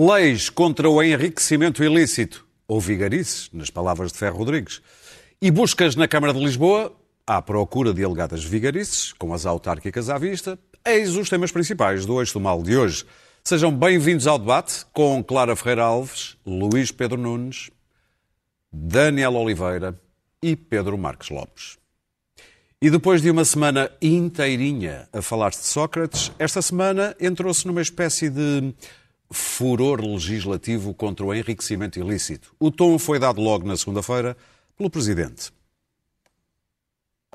Leis contra o enriquecimento ilícito, ou vigarices, nas palavras de Ferro Rodrigues, e buscas na Câmara de Lisboa à procura de alegadas vigarices, com as autárquicas à vista, eis os temas principais do Eixo do Mal de hoje. Sejam bem-vindos ao debate com Clara Ferreira Alves, Luís Pedro Nunes, Daniel Oliveira e Pedro Marques Lopes. E depois de uma semana inteirinha a falar-se de Sócrates, esta semana entrou-se numa espécie de furor legislativo contra o enriquecimento ilícito. O tom foi dado logo na segunda-feira pelo Presidente.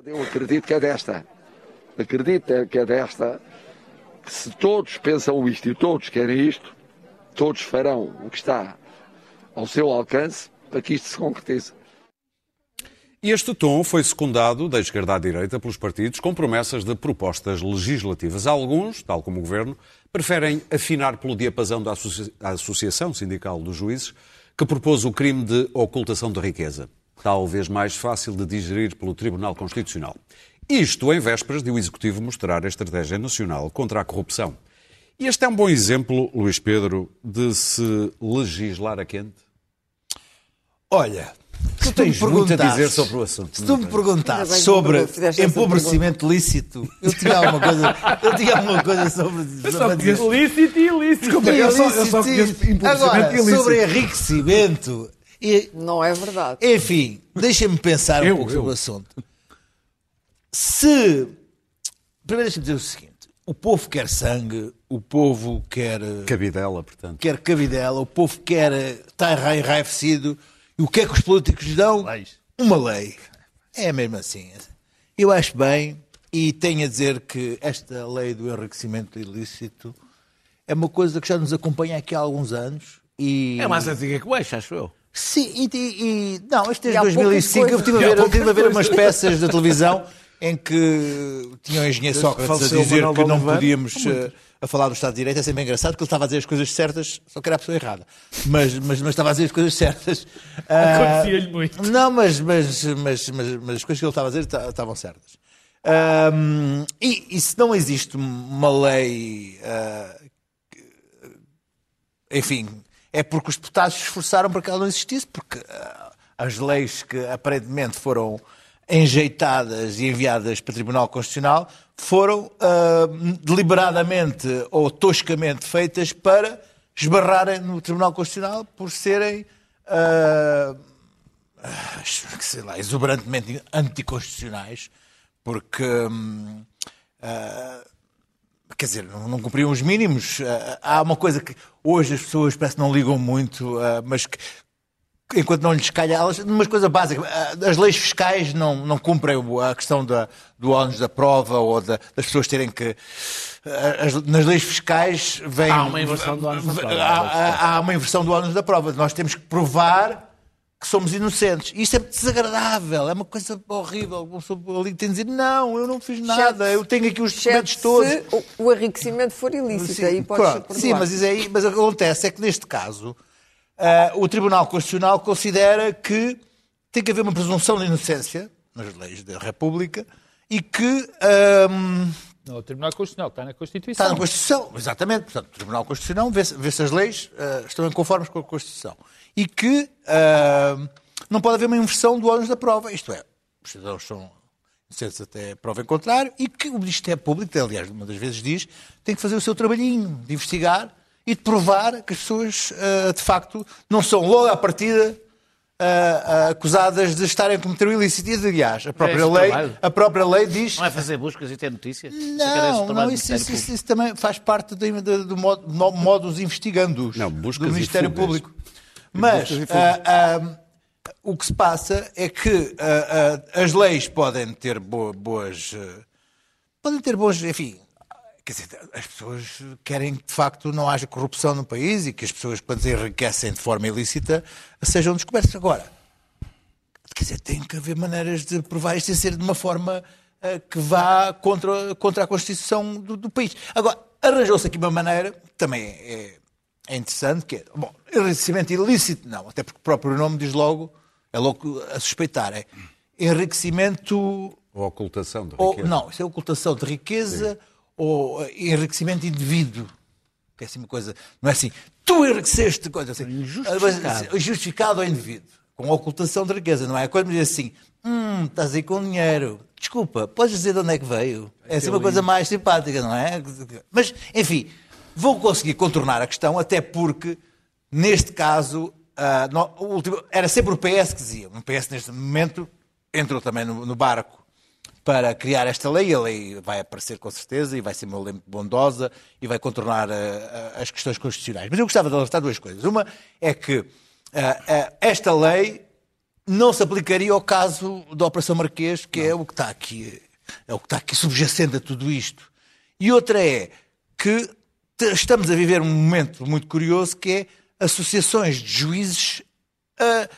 Eu acredito que é desta. Acredito que é desta. Que se todos pensam isto e todos querem isto, todos farão o que está ao seu alcance para que isto se concretize. Este tom foi secundado da esquerda à direita pelos partidos com promessas de propostas legislativas. Alguns, tal como o Governo, preferem afinar pelo diapasão da Associação Sindical dos Juízes, que propôs o crime de ocultação de riqueza, talvez mais fácil de digerir pelo Tribunal Constitucional. Isto em vésperas de o Executivo mostrar a Estratégia Nacional contra a Corrupção. E este é um bom exemplo, Luís Pedro, de se legislar a quente? Olha, se tu tens muito a dizer sobre o assunto. Se tu me perguntasses sobre empobrecimento lícito, eu tinha alguma coisa, eu tinha alguma coisa sobre. Eu só conheço lícito e ilícito. Desculpa, eu só, eu só conheço empobrecimento Agora, ilícito. Sobre enriquecimento. E, não é verdade. Enfim, deixa-me pensar um pouco eu. sobre o assunto. Se. Primeiro deixa-me dizer o seguinte: o povo quer sangue, o povo quer. Cabidela, portanto. Quer cabidela, o povo quer. está enraivecido e o que é que os políticos dão? Leis. Uma lei. É mesmo assim. Eu acho bem e tenho a dizer que esta lei do enriquecimento ilícito é uma coisa que já nos acompanha aqui há alguns anos. E... É mais antiga que o eixo, acho eu. Sim, e, e não, isto é desde 2005. Eu estive a ver, eu tive a ver umas peças da televisão em que tinha o engenheiro Sócrates a dizer que não podíamos a falar do Estado de Direito é sempre engraçado porque ele estava a dizer as coisas certas, só que era a pessoa errada. Mas, mas, mas estava a dizer as coisas certas. Acontecia-lhe muito. Não, mas, mas, mas, mas, as coisas que ele estava a dizer estavam certas. E, se não existe uma lei. Uh, enfim, é porque os deputados se esforçaram para que ela não existisse, porque uh, as leis que aparentemente foram enjeitadas e enviadas para o Tribunal Constitucional foram uh, deliberadamente ou toscamente feitas para esbarrarem no Tribunal Constitucional por serem uh, sei lá, exuberantemente anticonstitucionais, porque uh, quer dizer, não, não, cumpriam os mínimos. há uma coisa que hoje as pessoas parece que não ligam muito, mas que enquanto não lhes calha, elas, umas coisas básicas, ah, as leis fiscais não, não cumprem a questão da, do ónus da prova ou da, das pessoas terem que. Ah, as, nas leis fiscais vem. Há uma inversão do ónus da prova. Há, há, uma inversão do ónus da prova. Nós temos que provar que somos inocentes. Isso é desagradável, é uma coisa horrível. Ali tem de dizer, não, eu não fiz nada, eu tenho aqui os documentos todos. Se o enriquecimento for ilícito, sim, aí pode ser Sim, mas, isso aí, mas o que acontece é que neste caso Uh, o Tribunal Constitucional considera que tem que haver uma presunção de inocência nas leis da República e que. Um, não, o Tribunal Constitucional está na Constituição. Está na Constituição, exatamente. Portanto, o Tribunal Constitucional vê se, vê se as leis uh, estão conformes com a Constituição. E que uh, não pode haver uma inversão do ônus da prova. Isto é, os cidadãos são inocentes até prova em contrário e que o Ministério Público, aliás, uma das vezes diz, tem que fazer o seu trabalhinho de investigar e de provar que as pessoas, uh, de facto, não são logo à partida uh, uh, acusadas de estarem a cometer o ilícito. E, aliás, a própria, é lei, a própria lei diz... Não é fazer buscas e ter notícia? Não, não isso, isso, isso, isso, também faz parte do, do, do modo, modus investigandos não, do Ministério Público. Mas o que se passa é que as leis podem ter boas... podem ter boas, enfim, Quer dizer, as pessoas querem que de facto não haja corrupção no país e que as pessoas, quando se enriquecem de forma ilícita, sejam descobertas. Agora, quer dizer, tem que haver maneiras de provar isto sem ser de uma forma uh, que vá contra, contra a Constituição do, do país. Agora, arranjou-se aqui uma maneira, que também é, é interessante, que é, bom, enriquecimento ilícito, não, até porque o próprio nome diz logo, é logo a suspeitar, é enriquecimento... Ou ocultação de riqueza. Ou, não, isso é ocultação de riqueza... Sim ou enriquecimento indivíduo. Que é assim uma coisa, não é assim, tu enriqueceste coisa assim. Injustificado. Justificado ao indivíduo. Com ocultação de riqueza, não é? Quando me diz assim, hum, estás aí com dinheiro. Desculpa, podes dizer de onde é que veio? É assim uma coisa mais simpática, não é? Mas, enfim, vou conseguir contornar a questão, até porque, neste caso, ah, no- o último- era sempre o PS que dizia. O PS, neste momento, entrou também no, no barco para criar esta lei. A lei vai aparecer com certeza e vai ser uma lei bondosa e vai contornar ah, as questões constitucionais. Mas eu gostava de alertar duas coisas. Uma é que ah, ah, esta lei não se aplicaria ao caso da Operação Marquês, que é o que está aqui, é o que está aqui subjacente a tudo isto. E outra é que estamos a viver um momento muito curioso que é associações de juízes a,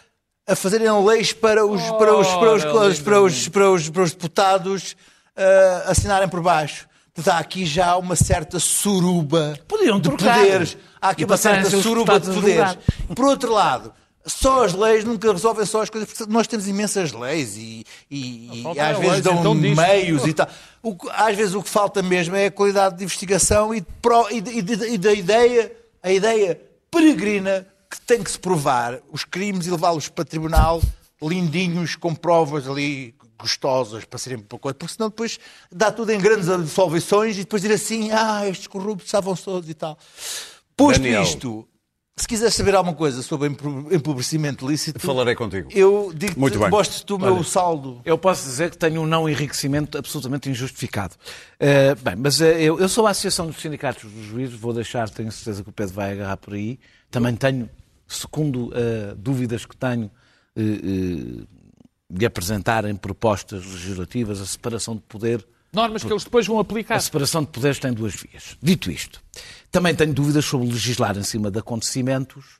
a fazerem leis para os, para os, para os, para os, para os, para os, para os deputados ah, assinarem por baixo. Portanto, há aqui já uma certa suruba Podiam de trocar. poderes. Há aqui E uma certa suruba de poderes. Por outro lado, só as leis nunca resolvem só as coisas, porque nós temos imensas leis e, e- e às vezes leis, dão então diz. meios e tal. O às vezes o que falta mesmo é a qualidade de investigação e, e de- e de- e da ideia, a ideia peregrina que tem que se provar os crimes e levá-los para tribunal lindinhos, com provas ali gostosas para serem pouco porque senão depois dá tudo em grandes absolvições e depois dizer assim, ah, estes corruptos estavam todos e tal. Posto Daniel. isto, se quiseres saber alguma coisa sobre empobrecimento lícito, Falarei contigo. eu digo-te, Muito bem. mostre-te o meu saldo. Eu posso dizer que tenho um não enriquecimento absolutamente injustificado. Eh, bem, mas eh, eu, eu sou a Associação dos Sindicatos dos Juízes, vou deixar, tenho certeza que o Pedro vai agarrar por aí. Também tenho, segundo eh, dúvidas que tenho, eh, de apresentarem propostas legislativas, a separação de poder Normas que eles depois vão aplicar. a separação de poderes tem duas vias. Dito isto, também tenho dúvidas sobre legislar em cima de acontecimentos,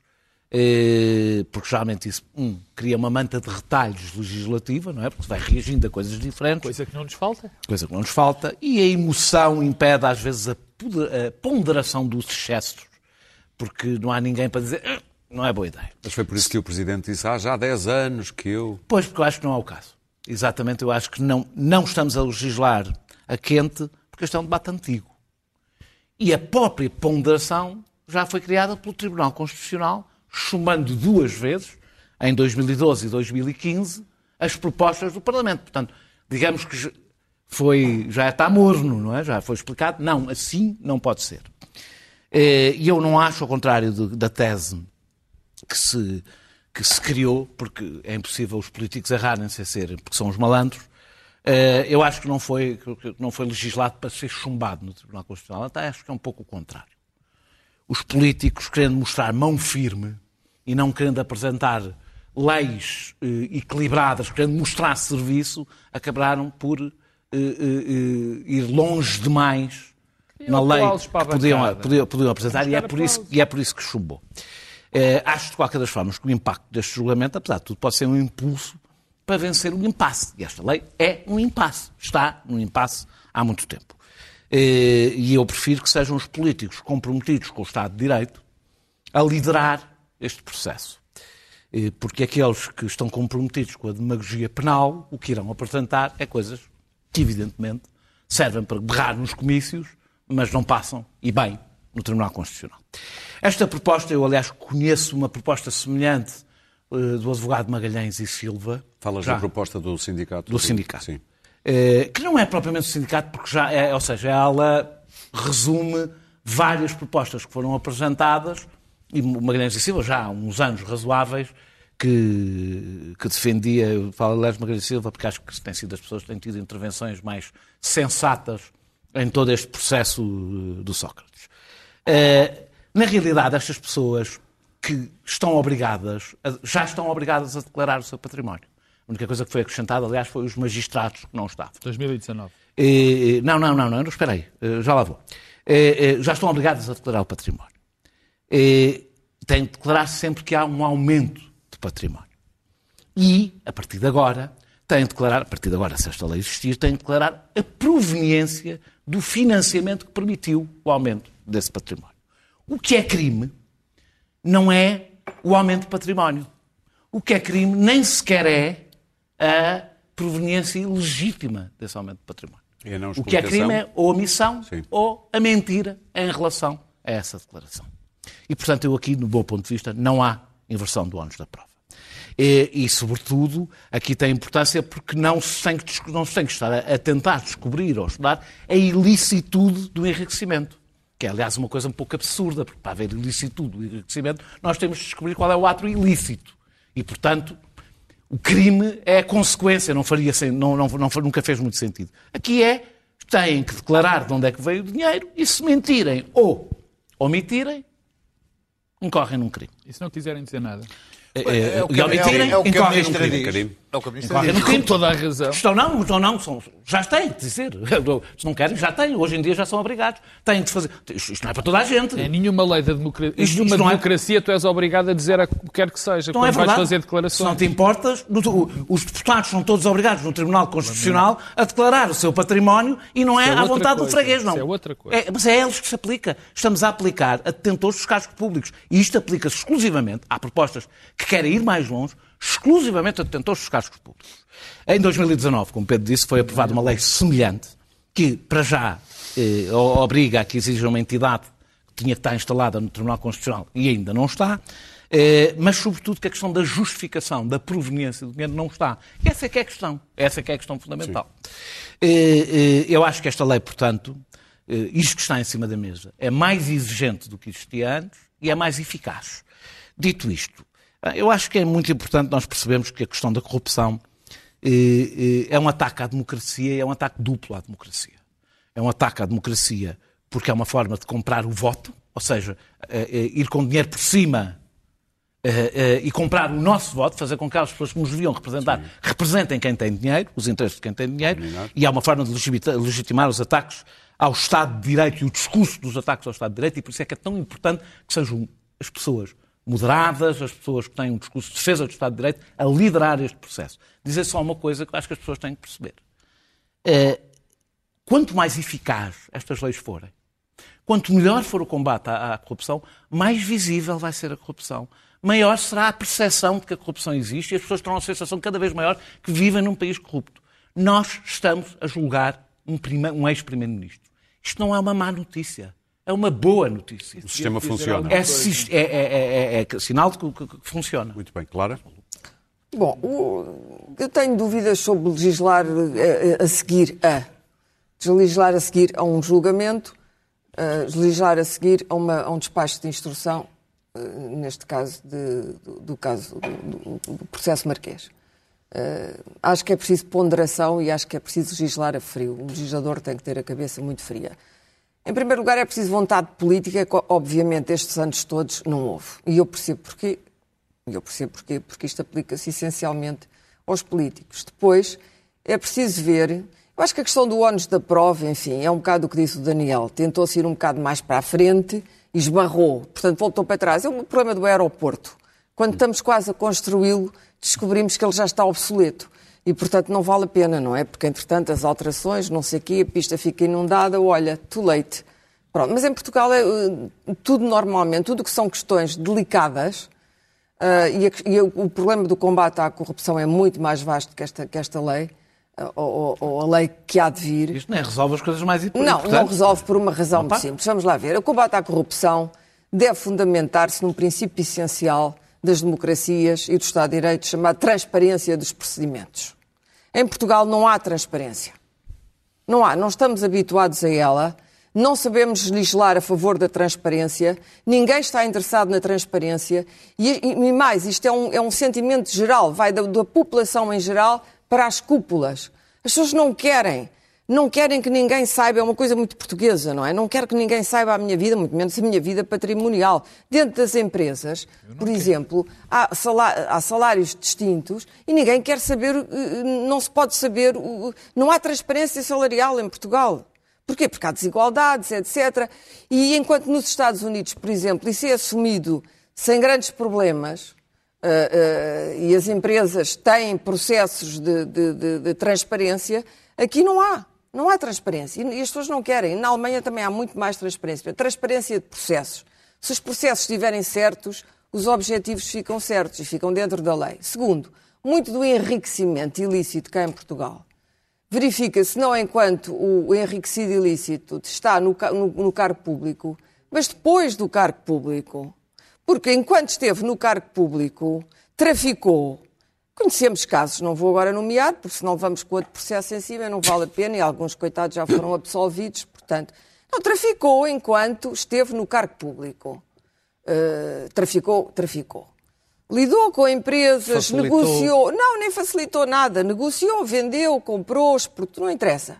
porque geralmente isso, um, cria uma manta de retalhos legislativa, não é? Porque vai reagindo a coisas diferentes, coisa, Coisa que não nos falta. que não nos falta, e a emoção impede às vezes a ponderação dos excessos, porque não há ninguém para dizer, "Ah, não é boa ideia. Mas foi por isso que o Presidente disse, ah, já há 10 anos que eu... Pois, porque eu acho que não é o caso. Exatamente, eu acho que não, não estamos a legislar a quente, porque este é um debate antigo. E a própria ponderação já foi criada pelo Tribunal Constitucional, chumbando duas vezes, em 2012 e 2015, as propostas do Parlamento. Portanto, digamos que já- foi, já está morno, não é? Já foi explicado. Não, assim não pode ser. Eh, E eu não acho, ao contrário da tese que se, que se criou, porque é impossível os políticos errarem sem ser, porque são os malandros, eh, eu acho que não foi, que não foi legislado para ser chumbado no Tribunal Constitucional. Até acho que é um pouco o contrário. Os políticos, querendo mostrar mão firme e não querendo apresentar leis eh, equilibradas, querendo mostrar serviço, acabaram por eh, ir longe demais na lei que podiam, podiam, podiam apresentar e é, por isso, e é por isso que chumbou. Eh, acho, de qualquer das formas, que o impacto deste julgamento, apesar de tudo, pode ser um impulso para vencer o impasse. E esta lei é um impasse. Está num impasse há muito tempo. Eh, e eu prefiro que sejam os políticos comprometidos com o Estado de Direito a liderar este processo. Eh, Porque aqueles que estão comprometidos com a demagogia penal, o que irão apresentar é coisas que, evidentemente, servem para berrar nos comícios, mas não passam, e bem, no Tribunal Constitucional. Esta proposta, eu aliás conheço uma proposta semelhante eh, do advogado Magalhães e Silva. Falas já da proposta do sindicato? do sindicato. Sim. Eh, que não é propriamente o sindicato, porque já é, ou seja, ela resume várias propostas que foram apresentadas e Magalhães e Silva, já há uns anos razoáveis, que, que defendia, eu falo aliás Magalhães e Silva, porque acho que têm sido as pessoas que têm tido intervenções mais sensatas em todo este processo eh, do Sócrates. Eh, na realidade, estas pessoas que estão obrigadas, a- já estão obrigadas a declarar o seu património. A única coisa que foi acrescentada, aliás, foi os magistrados que não estavam. 2019. Eh, não, não, não, não, espera aí, eh, já lá vou. Já estão obrigados a declarar o património. Têm de declarar sempre que há um aumento de património. E, a partir de agora, têm de declarar, a partir de agora, se esta lei existir, têm de declarar a proveniência do financiamento que permitiu o aumento desse património. O que é crime não é o aumento de património. O que é crime nem sequer é a proveniência ilegítima desse aumento de património. O que é crime é ou a omissão Sim. ou a mentira em relação a essa declaração. E, portanto, eu aqui, do meu ponto de vista, não há inversão do ónus da prova. E, e, sobretudo, aqui tem importância porque não se tem que, não se tem que estar a, a tentar descobrir ou estudar a ilicitude do enriquecimento. Que é, aliás, uma coisa um pouco absurda, porque para haver ilicitude do enriquecimento, nós temos de descobrir qual é o ato ilícito. E, portanto, o crime é a consequência, não faria, não, não, não, nunca fez muito sentido. Aqui é, têm que declarar de onde é que veio o dinheiro e se mentirem ou omitirem, incorrem num crime. E se não quiserem dizer nada? É, é, e omitirem, é o que a ministra diz. É o que a ministra. Com toda a razão. Estão não, estão não, são, já têm de dizer. Se não querem, já têm. Hoje em dia já são obrigados. Têm de fazer. Isto, isto não é para toda a gente. Em nenhuma lei da democracia, Isto- nenhuma isto é- democracia tu és obrigado a dizer a o que quer que seja, Não quando é vais fazer Se não declarações. te importas, no- o- os deputados são todos obrigados no Tribunal Constitucional a declarar o seu património e não é, é à vontade do coisa. freguês, não. Isso é outra coisa. É, mas é a eles que se aplica. Estamos a aplicar a detentores dos cargos públicos. E isto aplica-se exclusivamente, há propostas que querem ir mais longe, exclusivamente a detentores dos cargos públicos. Em 2019, como Pedro disse, foi aprovada uma lei semelhante que, para já, eh, obriga a que exija uma entidade que tinha que estar instalada no Tribunal Constitucional e ainda não está, eh, mas, sobretudo, que a questão da justificação, da proveniência do dinheiro não está. E essa é que é a questão. Essa é que é a questão fundamental. Eh, eh, eu acho que esta lei, portanto, eh, isto que está em cima da mesa, é mais exigente do que existia antes e é mais eficaz. Dito isto, eu acho que é muito importante nós percebermos que a questão da corrupção eh, eh, é um ataque à democracia e é um ataque duplo à democracia. É um ataque à democracia porque é uma forma de comprar o voto, ou seja, eh, ir com dinheiro por cima e comprar o nosso voto, fazer com que as pessoas que nos deviam representar representem quem tem dinheiro, os interesses de quem tem dinheiro, e é uma forma de legitimar os ataques ao Estado de Direito e o discurso dos ataques ao Estado de Direito, e por isso é que é tão importante que sejam as pessoas moderadas, as pessoas que têm um discurso de defesa do Estado de Direito, a liderar este processo. Dizer só uma coisa que eu acho que as pessoas têm que perceber. Eh, quanto mais eficaz estas leis forem, quanto melhor for o combate à, à corrupção, mais visível vai ser a corrupção. Maior será a percepção de que a corrupção existe e as pessoas terão a sensação cada vez maior que vivem num país corrupto. Nós estamos a julgar um, um ex-primeiro-ministro. Isto não é uma má notícia. É uma boa notícia. O sistema funciona. É, é- é- é- é- é sinal de que, que- que funciona. Muito bem, Clara. Bom, o- eu tenho dúvidas sobre legislar eh, a seguir a. Legislar a seguir a um julgamento, eh, legislar a seguir a, uma- a um despacho de instrução, eh, neste caso de- do, do caso do, do- processo marquês. Eh, acho que é preciso ponderação e acho que é preciso legislar a frio. O legislador tem que ter a cabeça muito fria. Em primeiro lugar, é preciso vontade política, que obviamente estes anos todos não houve. E eu percebo porquê. Eu percebo porquê, porque isto aplica-se essencialmente aos políticos. Depois, é preciso ver. Eu acho que a questão do ónus da prova, enfim, é um bocado o que disse o Daniel. Tentou-se ir um bocado mais para a frente e esbarrou. Portanto, voltou para trás. É o problema do aeroporto. Quando estamos quase a construí-lo, descobrimos que ele já está obsoleto. E, portanto, não vale a pena, não é? Porque, entretanto, as alterações, não sei o quê, a pista fica inundada, olha, too late. Pronto, mas em Portugal é eh, tudo normalmente, tudo que são questões delicadas, ah, e, a- e o problema do combate à corrupção é muito mais vasto que esta, que esta lei, ah, ou, ou- a lei que há de vir. Isto não é, resolve as coisas mais Não, importantes. não resolve por uma razão Opa. muito simples. Vamos lá ver. O combate à corrupção deve fundamentar-se num princípio essencial das democracias e do Estado de Direito chamado transparência dos procedimentos. Em Portugal não há transparência. Não há, não estamos habituados a ela, não sabemos legislar a favor da transparência, ninguém está interessado na transparência e, e- mais, isto é um, é um sentimento geral, vai da, da população em geral para as cúpulas. As pessoas não querem, não querem que ninguém saiba, é uma coisa muito portuguesa, não é? Não quero que ninguém saiba a minha vida, muito menos a minha vida patrimonial. Dentro das empresas, por exemplo, há, salá- há salários distintos e ninguém quer saber, eh, não se pode saber, não há transparência salarial em Portugal. Porquê? Porque há desigualdades, etc. E enquanto nos Estados Unidos, por exemplo, isso é assumido sem grandes problemas, ah, ah, e as empresas têm processos de, de- de- de transparência, aqui não há. Não há transparência. E as pessoas não querem. Na Alemanha também há muito mais transparência. Transparência de processos. Se os processos estiverem certos, os objetivos ficam certos e ficam dentro da lei. Segundo, muito do enriquecimento ilícito cá em Portugal verifica-se não enquanto o enriquecido ilícito está no, no- no cargo público, mas depois do cargo público. Porque enquanto esteve no cargo público, traficou. Conhecemos casos, não vou agora nomear, porque senão vamos com outro processo em cima, não vale a pena, e alguns coitados já foram absolvidos, portanto. Não, traficou enquanto esteve no cargo público. Uh, traficou, traficou. Lidou com empresas, Facilitou. negociou. Não, nem facilitou nada. Negociou, vendeu, comprou, exportou, não interessa.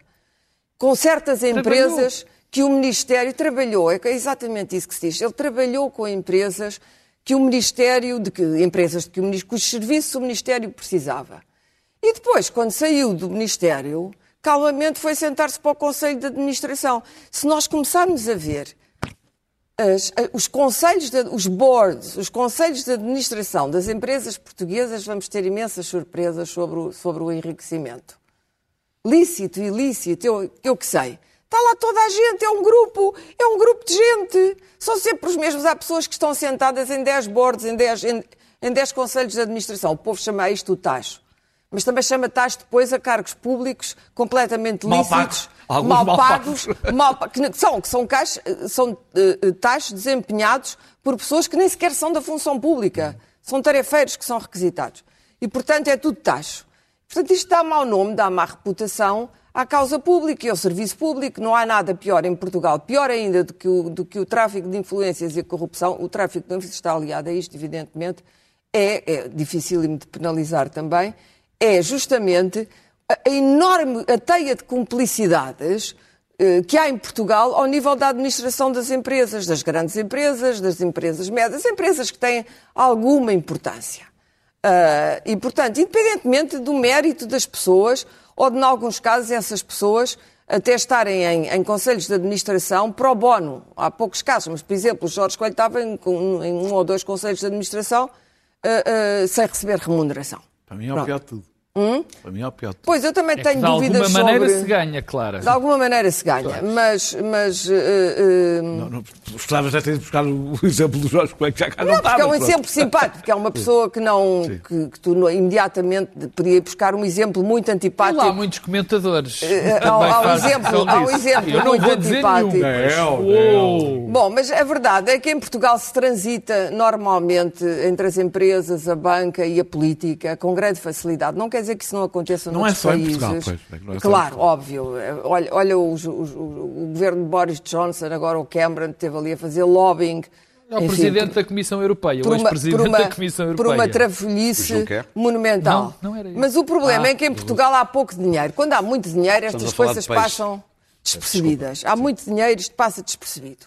Com certas empresas que o Ministério trabalhou, é que é exatamente isso que se diz. Ele trabalhou com empresas que o Ministério, de que, empresas de que o, Ministério- cujos serviços o Ministério precisava. E depois, quando saiu do Ministério, calmamente foi sentar-se para o Conselho de Administração. Se nós começarmos a ver as- os conselhos, de- os boards, os conselhos de administração das empresas portuguesas, vamos ter imensas surpresas sobre o, sobre o enriquecimento. Lícito, ilícito, eu, eu que sei. Está lá toda a gente, é um grupo, é um grupo de gente. São sempre os mesmos. Há pessoas que estão sentadas em 10 boards, em 10, em, em 10 conselhos de administração. O povo chama isto o tacho. Mas também chama tacho depois a cargos públicos completamente Mal lícitos, pagos. Mal mal pagos, mal pa- que são, que são, cais- são taxos desempenhados por pessoas que nem sequer são da função pública. São tarefeiros que são requisitados. E, portanto, é tudo taxo. Portanto, isto dá mau nome, dá má reputação à causa pública e ao serviço público. Não há nada pior em Portugal, pior ainda do que o, do que o tráfico de influências e a corrupção. O tráfico de influências está aliado a isto, evidentemente. É, é dificílimo de penalizar também. É justamente a enorme a teia de cumplicidades eh, que há em Portugal ao nível da administração das empresas, das grandes empresas, das empresas médias, empresas que têm alguma importância. Ah, e, portanto, independentemente do mérito das pessoas, ou em alguns casos, essas pessoas até estarem em, em conselhos de administração pro bono. Há poucos casos, mas, por exemplo, o Jorge Coelho estava em, em um ou dois conselhos de administração ah, ah, sem receber remuneração. Para mim é o pior de tudo. Para mim é o pior de. Pois, eu também É que tenho de dúvidas alguma maneira sobre... se ganha, Clara. De alguma maneira se ganha, mas... mas ah, ah, Não, não, Gostavas de buscar o exemplo do Jorge Coelho, que já cá não, Não, porque é um pronto. exemplo simpático, porque é uma pessoa que não que, que tu não- imediatamente podia ir buscar um exemplo muito antipático. Lá há muitos comentadores. Também há, há um exemplo, há um exemplo Eu não muito vou dizer antipático. nenhum. Bom, mas a verdade é que em Portugal se transita normalmente entre as empresas, a banca e a política com grande facilidade. Não quer dizer que isso não aconteça Não noutros é só em países. Portugal, pois, é não é só em claro, Portugal. óbvio. Olha, olha os- os- o governo de Boris Johnson, agora o Cameron, esteve ali a fazer lobbying. É o enfim, presidente da Comissão Europeia, o por uma, por ex-presidente uma, da Comissão por Europeia. uma trafolhice monumental. Não, não era isso. Mas o problema Ah. é que em Portugal há pouco dinheiro. Quando há muito dinheiro, estas coisas passam despercebidas. Há muito dinheiro, isto passa despercebido.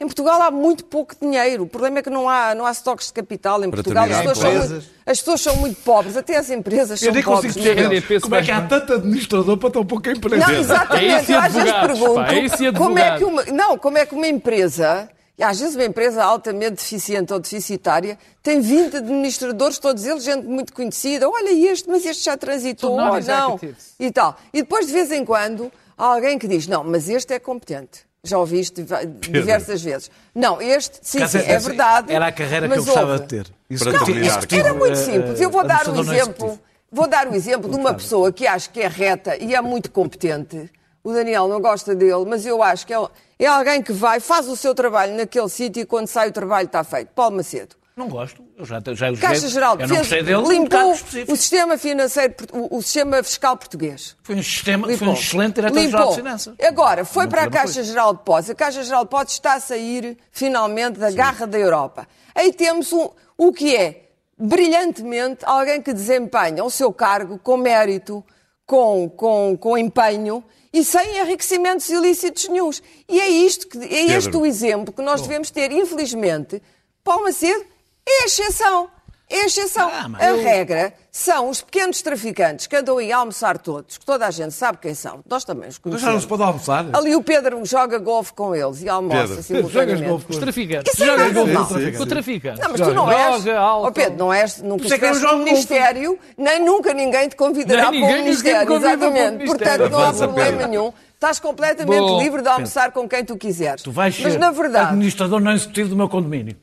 Em Portugal há muito pouco dinheiro. O problema é que não há, não há estoques de capital em Para Portugal. As pessoas, são muito, as pessoas são muito pobres, até as empresas Eu são nem pobres. consigo Miguel. entender GDP como é que há tanto administrador para tão pouca empresa. Não, exatamente. É isso Eu às vezes pergunto pá, é isso como é que uma, advogados. não, como é que uma empresa, e às vezes uma empresa altamente deficiente ou deficitária, tem 20 administradores, todos eles gente muito conhecida. Olha este, mas este já transitou, ou não, e tal. E depois de vez em quando há alguém que diz, não, mas este é competente. Já ouviste diva- diversas vezes. Não, este, sim, sim, é verdade. Era a carreira que eu gostava de ter. Para Executivo- terminar, executivo, Era muito eh, simples. Eu vou dar um não exemplo. Vou dar o exemplo de uma pessoa que acho que é reta e é muito competente. O Daniel não gosta dele, mas eu acho que é, é alguém que vai, faz o seu trabalho naquele sítio e quando sai o trabalho está feito. Paulo Macedo. Não gosto. Eu já, já elogiei- Caixa Geral de Defesa limpou cargo o sistema financeiro, o, o sistema fiscal português. Foi um, sistema, foi um excelente diretor-geral de finanças. Agora, foi Não para a Caixa foi. Geral de Depósitos. A Caixa Geral de Depósitos está a sair, finalmente, da garra da Europa. Aí temos um, o que é, brilhantemente, alguém que desempenha o seu cargo com mérito, com, com, com empenho e sem enriquecimentos ilícitos nenhums. E é, isto que, é este Pedro. o exemplo que nós devemos ter. Infelizmente, Paulo Macedo é a exceção. É a exceção. Ah, mas a eu- regra são os pequenos traficantes que andam aí a almoçar todos, que toda a gente sabe quem são. Nós também os Mas já não conhecemos. se pode almoçar. Ali o Pedro joga golfe com eles e almoça Pedro. simultaneamente. Jogas golfe Os traficantes. Isso é Joga nada golfe com traficantes. O traficante. Não, mas tu não és. Droga, álcool. Oh, Pedro, não és. Nunca é estiveste no. Ministério, nem nunca ninguém te convidará Nem para o ninguém nos Ministério. Exatamente. Portanto, não há problema Pedro. nenhum. Estás completamente Bom, livre de almoçar com quem tu quiseres. Tu vais mas ser na verdade. administrador não executivo do meu condomínio.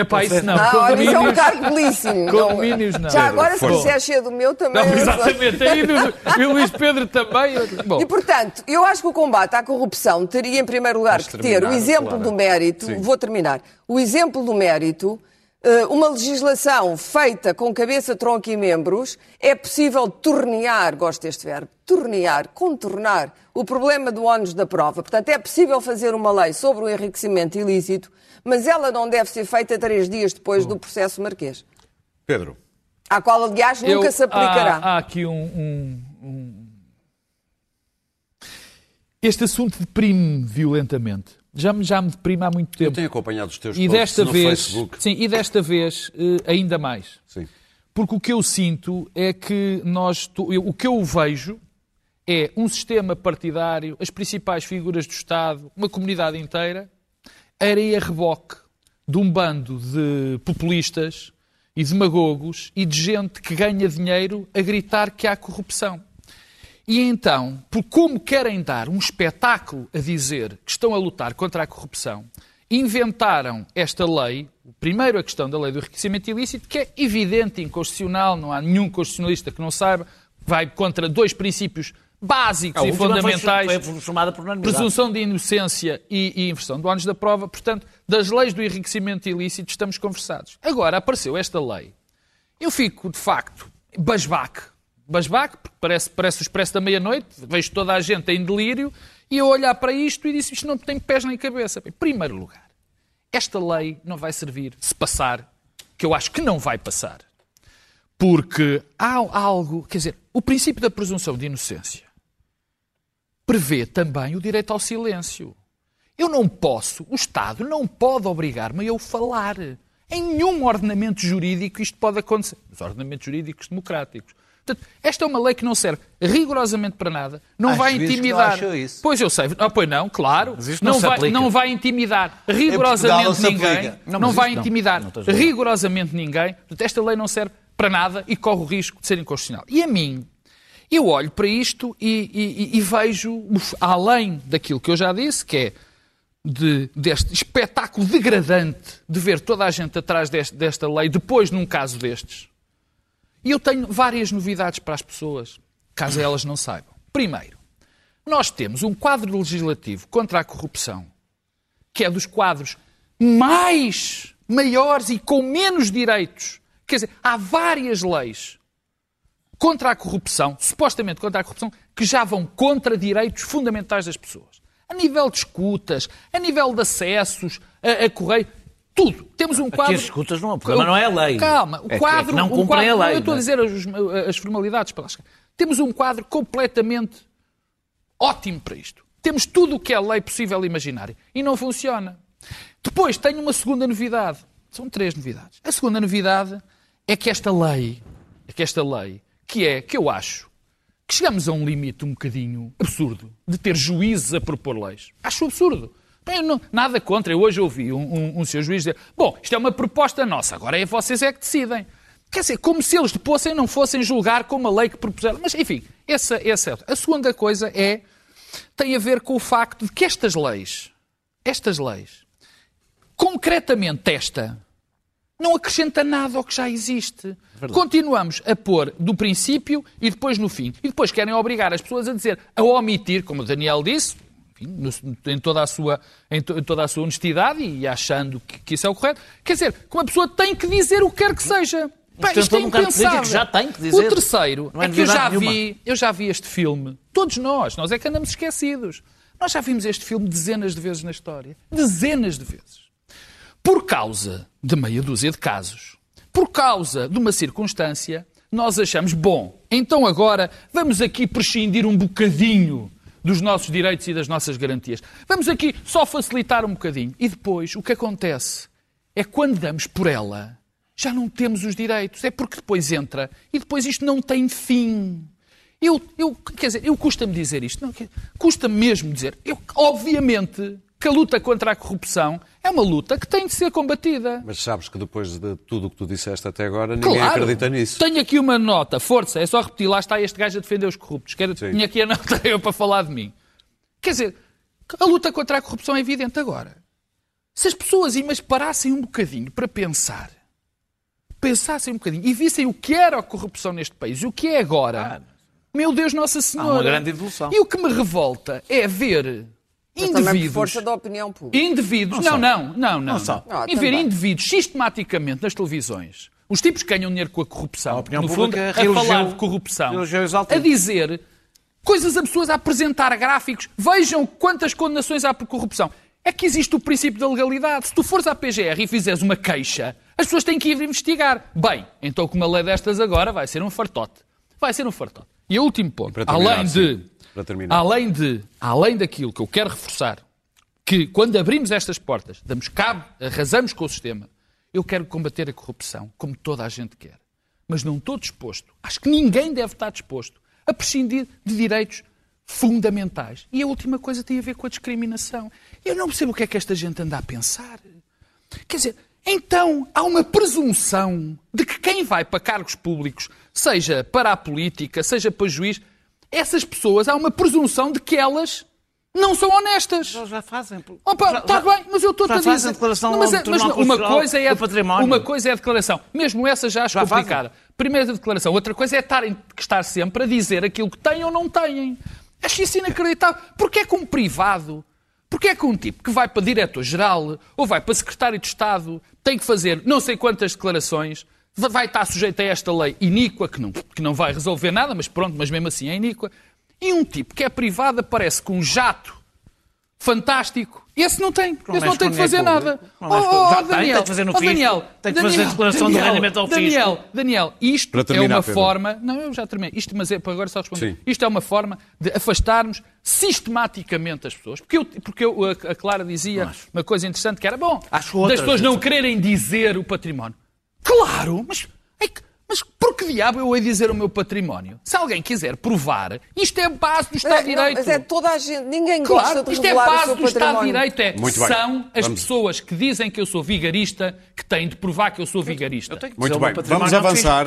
É pá, isso não. Não, olha, isso é um cargo belíssimo. Condomínios, não. Já agora, se força. quiser cheio do meu, também. Não, exatamente. Aí E o Luís Pedro também. Bom, E, portanto, eu acho que o combate à corrupção teria, em primeiro lugar, que ter o exemplo Clara. do mérito. Sim. Vou terminar. O exemplo do mérito. eh, Uma legislação feita com cabeça, tronco e membros é possível tornear, gosto deste verbo, tornear, contornar o problema do ónus da prova. Portanto, é possível fazer uma lei sobre o enriquecimento ilícito, mas ela não deve ser feita três dias depois do processo marquês, Pedro, à qual, aliás, nunca eu- se aplicará. Há, há aqui um, um- um- Este assunto deprime-me violentamente. Já me, já me deprime há muito eu tempo. tenho acompanhado os teus E desta no vez, Facebook. sim, e desta vez eh, ainda mais. Sim. Porque o que eu sinto é que nós, eu- o que eu vejo é um sistema partidário, as principais figuras do Estado, uma comunidade inteira, irem a reboque de um bando de populistas e demagogos e de gente que ganha dinheiro a gritar que há corrupção. E então, por como querem dar um espetáculo a dizer que estão a lutar contra a corrupção, inventaram esta lei, primeiro a questão da lei do enriquecimento ilícito, que é evidente, inconstitucional, não há nenhum constitucionalista que não saiba, vai contra dois princípios básicos A e última foi- fundamentais Foi formada por unanimidade. presunção de inocência e, e inversão do ónus da prova. Portanto, das leis do enriquecimento ilícito estamos conversados. Agora apareceu esta lei. Eu fico, de facto, basbaque. Basbaque, porque parece, parece o expresso da meia-noite, vejo toda a gente em delírio, e eu olhar para isto e disse isto não tem pés nem cabeça. Em primeiro lugar, esta lei não vai servir se passar, que eu acho que não vai passar. Porque há algo, quer dizer, o princípio da presunção de inocência prevê também o direito ao silêncio. Eu não posso, o Estado não pode obrigar-me a eu falar. Em nenhum ordenamento jurídico isto pode acontecer. Os ordenamentos jurídicos democráticos. Portanto, esta é uma lei que não serve rigorosamente para nada, não Há vai não intimidar. acham isso. Pois eu sei, ah, pois não, claro. Não não, vai, não vai intimidar não rigorosamente ninguém. Não, Não, vai não. intimidar Não rigorosamente ninguém. Portanto, esta lei não serve para nada e corre o risco de ser inconstitucional. E a mim, eu olho para isto e, e- e- vejo, além daquilo que eu já disse, que é de- deste espetáculo degradante de ver toda a gente atrás deste- desta lei, depois num caso destes. E eu tenho várias novidades para as pessoas, caso elas não saibam. Primeiro, nós temos um quadro legislativo contra a corrupção, que é dos quadros mais maiores e com menos direitos. Quer dizer, há várias leis contra a corrupção, supostamente contra a corrupção, que já vão contra direitos fundamentais das pessoas. A nível de escutas, a nível de acessos, a, a correio, tudo. Temos um quadro. as escutas não, o problema não é a lei. Calma, o É que- é quadro. não um cumprem a quadro- lei, Eu estou a é? dizer as, as formalidades para. Temos um quadro completamente ótimo para isto. Temos tudo o que é lei possível e imaginária. E não funciona. Depois tenho uma segunda novidade. São três novidades. A segunda novidade é que esta lei, é que esta lei, que é, que eu acho, que chegamos a um limite um bocadinho absurdo de ter juízes a propor leis. Acho absurdo. Não- nada contra. Eu hoje ouvi um, um, um seu juiz dizer: Bom, isto é uma proposta nossa, agora é vocês é que decidem. Quer dizer, como se eles depois não fossem julgar com uma lei que propuseram. Mas, enfim, essa, essa é. A segunda coisa é, tem a ver com o facto de que estas leis, estas leis, concretamente esta, não acrescenta nada ao que já existe. Continuamos a pôr do princípio e depois no fim. E depois querem obrigar as pessoas a dizer, a omitir, como o Daniel disse, enfim, em, toda a sua, em, to- em toda a sua honestidade e achando que, que isso é o correto. Quer dizer, que uma pessoa tem que dizer o que quer que seja. Pá, isto é impensável. que já tem que dizer. O terceiro Não é é que eu já, nenhuma. vi, eu já vi este filme. Todos nós, nós é que andamos esquecidos. Nós já vimos este filme dezenas de vezes na história. Dezenas de vezes por causa de meia dúzia de casos, por causa de uma circunstância, nós achamos, bom, então agora vamos aqui prescindir um bocadinho dos nossos direitos e das nossas garantias. Vamos aqui só facilitar um bocadinho. E depois, o que acontece é quando damos por ela, já não temos os direitos. É porque depois entra e depois isto não tem fim. Eu, eu, quer dizer, eu custa-me dizer isto, não, custa-me mesmo dizer. Eu, obviamente que a luta contra a corrupção é uma luta que tem de ser combatida. Mas sabes que depois de tudo o que tu disseste até agora, ninguém Claro. acredita nisso. Tenho aqui uma nota, força, é só repetir, lá está este gajo a defender os corruptos. Quero, Sim. tinha aqui a nota eu para falar de mim. Quer dizer, a luta contra a corrupção é evidente agora. Se as pessoas mas parassem um bocadinho para pensar, pensassem um bocadinho e vissem o que era a corrupção neste país e o que é agora, meu Deus Nossa Senhora. Há uma grande evolução. E o que me revolta é ver indivíduos. força da opinião pública. Indivíduos, não, não, não, não. só. Ah, e ver indivíduos sistematicamente nas televisões, os tipos que ganham dinheiro com a corrupção, A opinião no fundo, pública a reelegeu- falar de corrupção, a dizer coisas absurdas, a apresentar gráficos, vejam quantas condenações há por corrupção. É que existe o princípio da legalidade. Se tu fores à PGR e fizeres uma queixa, as pessoas têm que ir investigar. Bem, então com uma lei destas agora vai ser um fartote. Vai ser um fartote. E o último ponto, além sim. de, Para terminar. além de, além daquilo que eu quero reforçar, que quando abrimos estas portas, damos cabo, arrasamos com o sistema, eu quero combater a corrupção, como toda a gente quer. Mas não estou disposto, acho que ninguém deve estar disposto a prescindir de direitos fundamentais. E a última coisa tem a ver com a discriminação. Eu não percebo o que é que esta gente anda a pensar. Quer dizer, então há uma presunção de que quem vai para cargos públicos, seja para a política, seja para juiz, essas pessoas, há uma presunção de que elas não são honestas. Eles já fazem. Opa, Já- está bem, mas eu estou a dizer. fazem declaração Não, mas, ao é- mas uma coisa é património. uma coisa é a declaração, mesmo essa já acho Já fazem. complicada. Primeira declaração, outra coisa é estarem estar sempre a dizer aquilo que têm ou não têm. Acho isso inacreditável. Porque é que um privado, porque é que um tipo que vai para diretor-geral ou vai para secretário de Estado tem que fazer não sei quantas declarações, vai estar sujeito a esta lei iníqua, que não, que não vai resolver nada, mas pronto, mas mesmo assim é iníqua. E um tipo que é privado aparece com um jato fantástico. Esse não tem. Não Esse não tem que fazer nada. Oh, Já oh, tem, Daniel, tem que fazer no oh. Daniel, Tem que fazer declaração do Daniel, rendimento ao fisco. Daniel, Daniel, isto Para terminar, é uma Pedro. forma... Não, eu já terminei. Isto, mas é para agora só responder. Sim. Isto é uma forma de afastarmos sistematicamente as pessoas. Porque, eu, porque eu, a, a Clara dizia uma coisa interessante que era, bom, das pessoas não quererem dizer o património. Claro, mas... é que- mas por que diabo eu hei dizer o meu património? Se alguém quiser provar, isto é base do Estado de É, não, Direito. mas é toda a gente, ninguém gosta Claro, de isto é base seu do Estado de. Direito. É, Muito bem. são as Vamos. pessoas que dizem que eu sou vigarista que têm de provar que eu sou vigarista. Eu tenho que Muito dizer o meu bem, vamos avançar.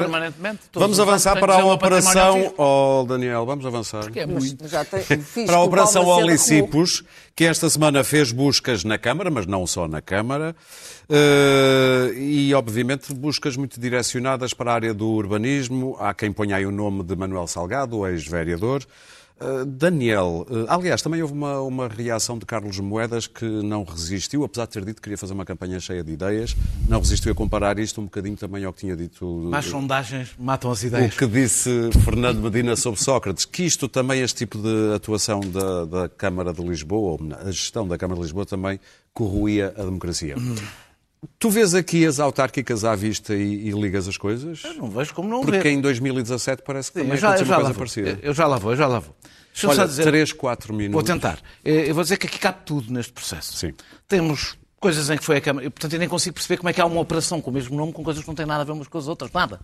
Vamos avançar para a operação. Oh, Daniel, vamos avançar. Que é muito. Já tem, fiz Para a Operação Olicipos, que esta semana fez buscas na Câmara, mas não só na Câmara, eh, e obviamente buscas muito direcionadas para a área do urbanismo. Há quem ponha aí o nome de Manuel Salgado, ex-vereador. Eh, Daniel, eh, aliás, também houve uma, uma reação de Carlos Moedas que não resistiu, apesar de ter dito que queria fazer uma campanha cheia de ideias, não resistiu a comparar isto um bocadinho também ao que tinha dito Mais sondagens matam as o ideias. que disse Fernando Medina sobre Sócrates, que isto também, este tipo de atuação da, da Câmara de Lisboa, ou a gestão da Câmara de Lisboa também corroía a democracia. Tu vês aqui as autárquicas à vista e, e ligas as coisas? Eu não vejo como não Porque ver. em 2017 parece que Sim, também já, eu aconteceu já uma coisa parecida. Eu já lá vou, eu já lá vou. Deixa-me Olha, só dizer... 3, 4 minutos. Vou tentar. Eh, Eu vou dizer que aqui cabe tudo neste processo. Sim. Temos coisas em que foi a Câmara. Eu, portanto, eu nem consigo perceber como é que há uma operação com o mesmo nome com coisas que não têm nada a ver umas com as outras. Nada.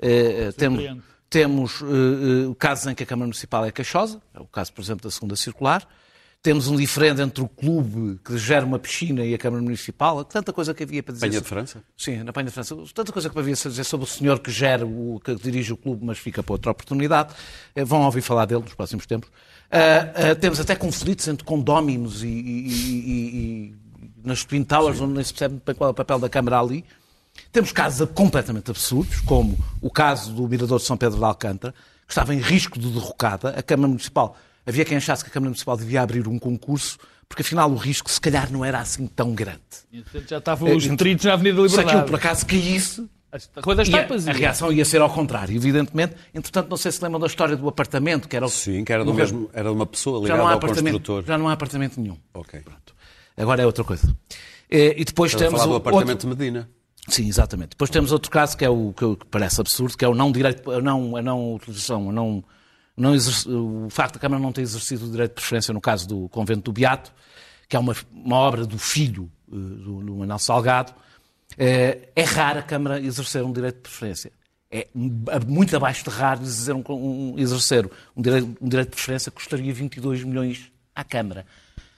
Eh, temos temos eh, casos em que a Câmara Municipal é queixosa, é o caso, por exemplo, da segunda circular. Temos um diferente entre o clube que gera uma piscina e a Câmara Municipal. Tanta coisa que havia para dizer. Penha de França? Sim, na Penha de França. Tanta coisa que havia a dizer sobre o senhor que gera, o, que dirige o clube, mas fica para outra oportunidade. Eh, Vão ouvir falar dele nos próximos tempos. Ah, ah, temos até conflitos entre condóminos e, e- e- e- nas Twin Towers, onde nem se percebe bem qual é o papel da Câmara ali. Temos casos completamente absurdos, como o caso do Mirador de São Pedro de Alcântara, que estava em risco de derrocada. A Câmara Municipal, havia quem achasse que a Câmara Municipal devia abrir um concurso, porque afinal o risco se calhar não era assim tão grande. E, portanto, Já estavam os peritos na Avenida da Se aquilo por Liberdade. acaso caísse, A a reação ia ser ao contrário, evidentemente. Entretanto, não sei se lembram da história do apartamento, que era o... Sim, que era, do mesmo, era de uma pessoa já ligada não há ao apartamento, construtor. já não há apartamento nenhum. Ok. Pronto. Agora é outra coisa. Eh, E depois Estás a temos falar do o apartamento outro... de Medina. Sim, exatamente. Depois temos outro caso que é o que parece absurdo, que é o não direito, a não, a não utilização, a não, não exerce- o facto da Câmara não ter exercido o direito de preferência no caso do convento do Beato, que é uma, uma obra do filho eh, do, do Manuel Salgado. Eh, É raro a Câmara exercer um direito de preferência. É muito abaixo de raro exercer um, um- exercer um direito, um direito de preferência que custaria 22 milhões à Câmara.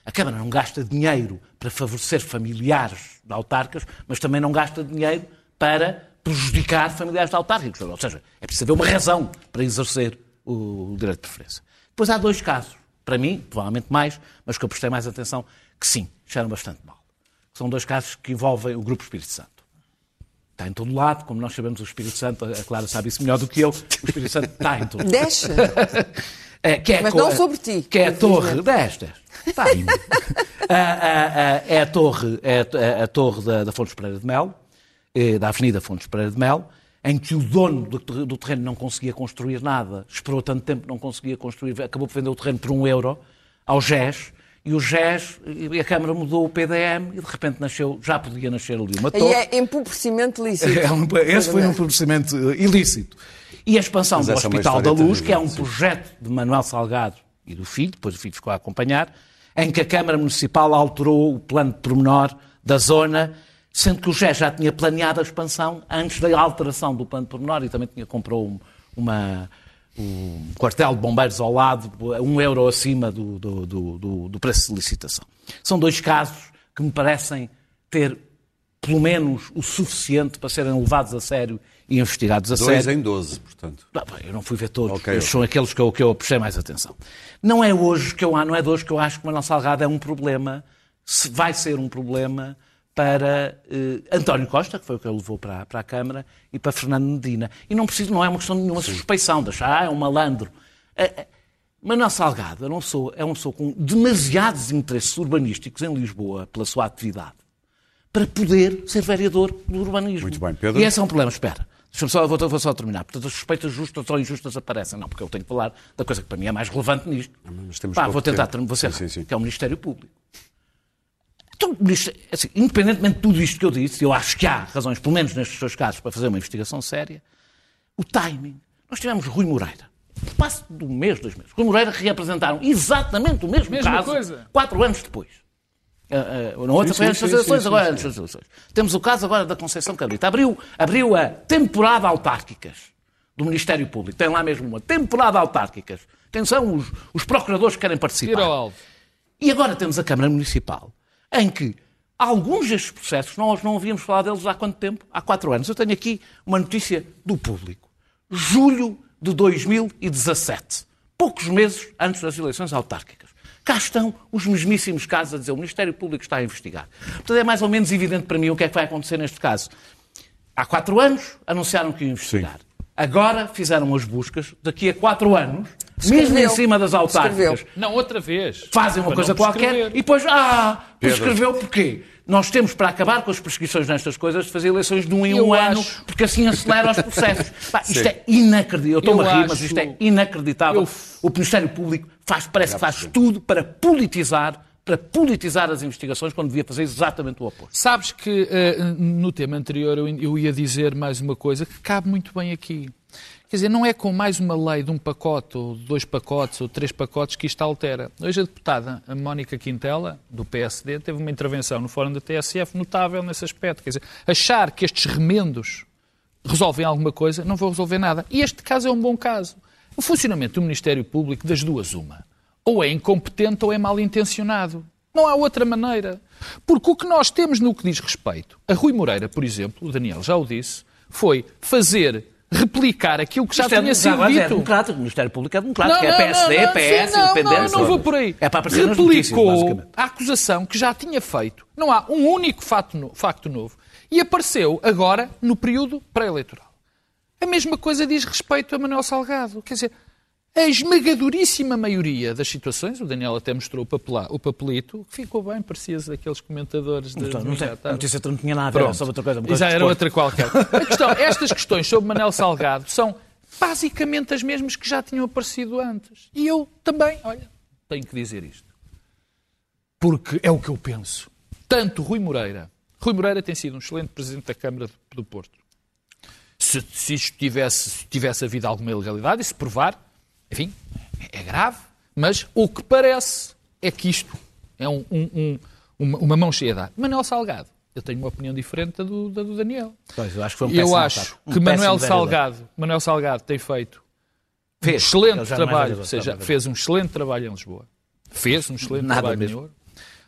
A Câmara não gasta dinheiro para favorecer familiares de autarcas, mas também não gasta dinheiro para prejudicar familiares de autárquicos. Ou seja, é preciso haver uma razão para exercer o direito de preferência. Depois há dois casos, para mim, provavelmente mais, mas que eu prestei mais atenção, que sim, cheiram bastante mal. São dois casos que envolvem o Grupo Espírito Santo. Está em todo lado, como nós sabemos, o Espírito Santo, a Clara sabe isso melhor do que eu, o Espírito Santo está em todo lado. Deixa. É, que é Mas não sobre ti, Que é a torre. infelizmente. 10, 10. Está aí. Ah, ah, ah, é a torre, é a, a torre da, da Fontes Pereira de Melo, eh, da Avenida Fontes Pereira de Melo, em que o dono do, ter- do terreno não conseguia construir nada, esperou tanto tempo que não conseguia construir, acabou por vender o terreno por um euro ao GES, e o GES, e a Câmara mudou o PDM, e de repente nasceu, já podia nascer ali uma Aí torre. é empobrecimento lícito. É um- esse foi um procedimento eh, ilícito. E a expansão do é Hospital da história Luz, que é um projeto de Manuel Salgado e do filho, depois o filho ficou a acompanhar, em que a Câmara Municipal alterou o plano de pormenor da zona, sendo que o GES já tinha planeado a expansão antes da alteração do plano de pormenor e também tinha comprou um, uma, um quartel de bombeiros ao lado, um euro acima do, do, do, do- preço de licitação. São dois casos que me parecem ter pelo menos o suficiente para serem levados a sério e investigados a Dois sério. em 12, portanto. Ah, bem, eu não fui ver todos, Ok, estes ok. são aqueles que eu, que eu prestei mais atenção. Não é hoje que eu não é de hoje que eu acho que o Manuel Salgado é um problema, se vai ser um problema para eh, António Costa, que foi o que ele levou para, para a Câmara, e para Fernando Medina. E não preciso, não é uma questão de nenhuma suspeição, de achar, ah, é um malandro. Eh, eh, Manuel Salgado é uma pessoa, é uma pessoa com demasiados interesses urbanísticos em Lisboa pela sua atividade para poder ser vereador do urbanismo. Muito bem, Pedro. E esse é um problema. Espera, deixa-me só, vou, vou só terminar. Portanto, as suspeitas justas ou injustas aparecem. Não, porque eu tenho que falar da coisa que para mim é mais relevante nisto. mas temos Pá, vou tentar terminar, vou ser Sim, sim, sim. que é o Ministério Público. Então, assim, independentemente de tudo isto que eu disse, eu acho que há razões, pelo menos nestes dois casos, para fazer uma investigação séria, o timing. Nós tivemos Rui Moreira. No espaço de um mês, dois meses. Rui Moreira reapresentaram exatamente o mesmo Mesma caso, coisa. quatro anos depois. Ah, ah, na outra Sim, foi antes das eleições, agora sim, antes das eleições. Temos o caso agora da Conceição Cabrita. Abriu, abriu a temporada autárquicas do Ministério Público. Tem lá mesmo uma temporada autárquicas. Quem são os, os procuradores que querem participar? E agora temos a Câmara Municipal, em que alguns destes processos, nós não havíamos falado deles há quanto tempo? Há quatro anos. Eu tenho aqui uma notícia do público. Julho de 2017. Poucos meses antes das eleições autárquicas. Cá estão os mesmíssimos casos a dizer o Ministério Público está a investigar. Portanto, é mais ou menos evidente para mim o que é que vai acontecer neste caso. Há quatro anos anunciaram que iam investigar. Agora fizeram as buscas. Daqui a quatro anos, mesmo em Escreveu. cima das autárquicas, Escreveu. Não, outra vez. fazem uma Para coisa qualquer e depois, ah, prescreveu porquê? Nós temos para acabar com as prescrições nestas coisas de fazer eleições de um em Eu um ano, acho- porque assim acelera os processos. Pá, isto é inacreditável. Eu estou-me Eu a rir, acho- mas isto é inacreditável. Eu- O Ministério Público faz, parece que faz tudo para politizar, para politizar as investigações, quando devia fazer exatamente o oposto. Sabes que eh, no tema anterior eu, eu ia dizer mais uma coisa que cabe muito bem aqui. Quer dizer, não é com mais uma lei de um pacote, ou dois pacotes, ou três pacotes que isto altera. Hoje a deputada Mónica Quintela, do PSD, teve uma intervenção no Fórum da TSF notável nesse aspecto. Quer dizer, achar que estes remendos resolvem alguma coisa, não vão resolver nada. E este caso é um bom caso. O funcionamento do Ministério Público, das duas, uma. Ou é incompetente ou é mal intencionado. Não há outra maneira. Porque o que nós temos no que diz respeito a Rui Moreira, por exemplo, o Daniel já o disse, foi fazer replicar aquilo que já é- tinha sido é dito. democrático, o Ministério Público é democrático, é não, PSD, não, não, PS, sim, não, independência. Não, não vou por aí. É para notícias, Replicou basicamente. a acusação que já tinha feito. Não há um único facto, no- facto novo. E apareceu agora no período pré-eleitoral. A mesma coisa diz respeito a Manuel Salgado. Quer dizer, a esmagadoríssima maioria das situações, o Daniel até mostrou o, papela- o papelito, que ficou bem, parecia daqueles comentadores de. Não, não tem, a notícia não tinha nada, era Pronto. sobre outra coisa. já era outra qualquer. A questão, estas questões sobre Manel Salgado são basicamente as mesmas que já tinham aparecido antes. E eu também, olha, tenho que dizer isto. Porque é o que eu penso. Tanto Rui Moreira. Rui Moreira tem sido um excelente presidente da Câmara do- do Porto. Se, se isto tivesse, se tivesse havido alguma ilegalidade, e se provar, enfim, é grave. Mas o que parece é que isto é um- um- um- uma, uma mão cheia de ar. Manuel Salgado. Eu tenho uma opinião diferente da do, da do Daniel. Pois, eu acho que foi um Eu acho. Um que Manuel vereador. Salgado, Manuel Salgado tem feito um Fez. excelente já não é trabalho, ou seja, é fez um excelente trabalho em Lisboa. Fez um excelente Nada trabalho mesmo. em.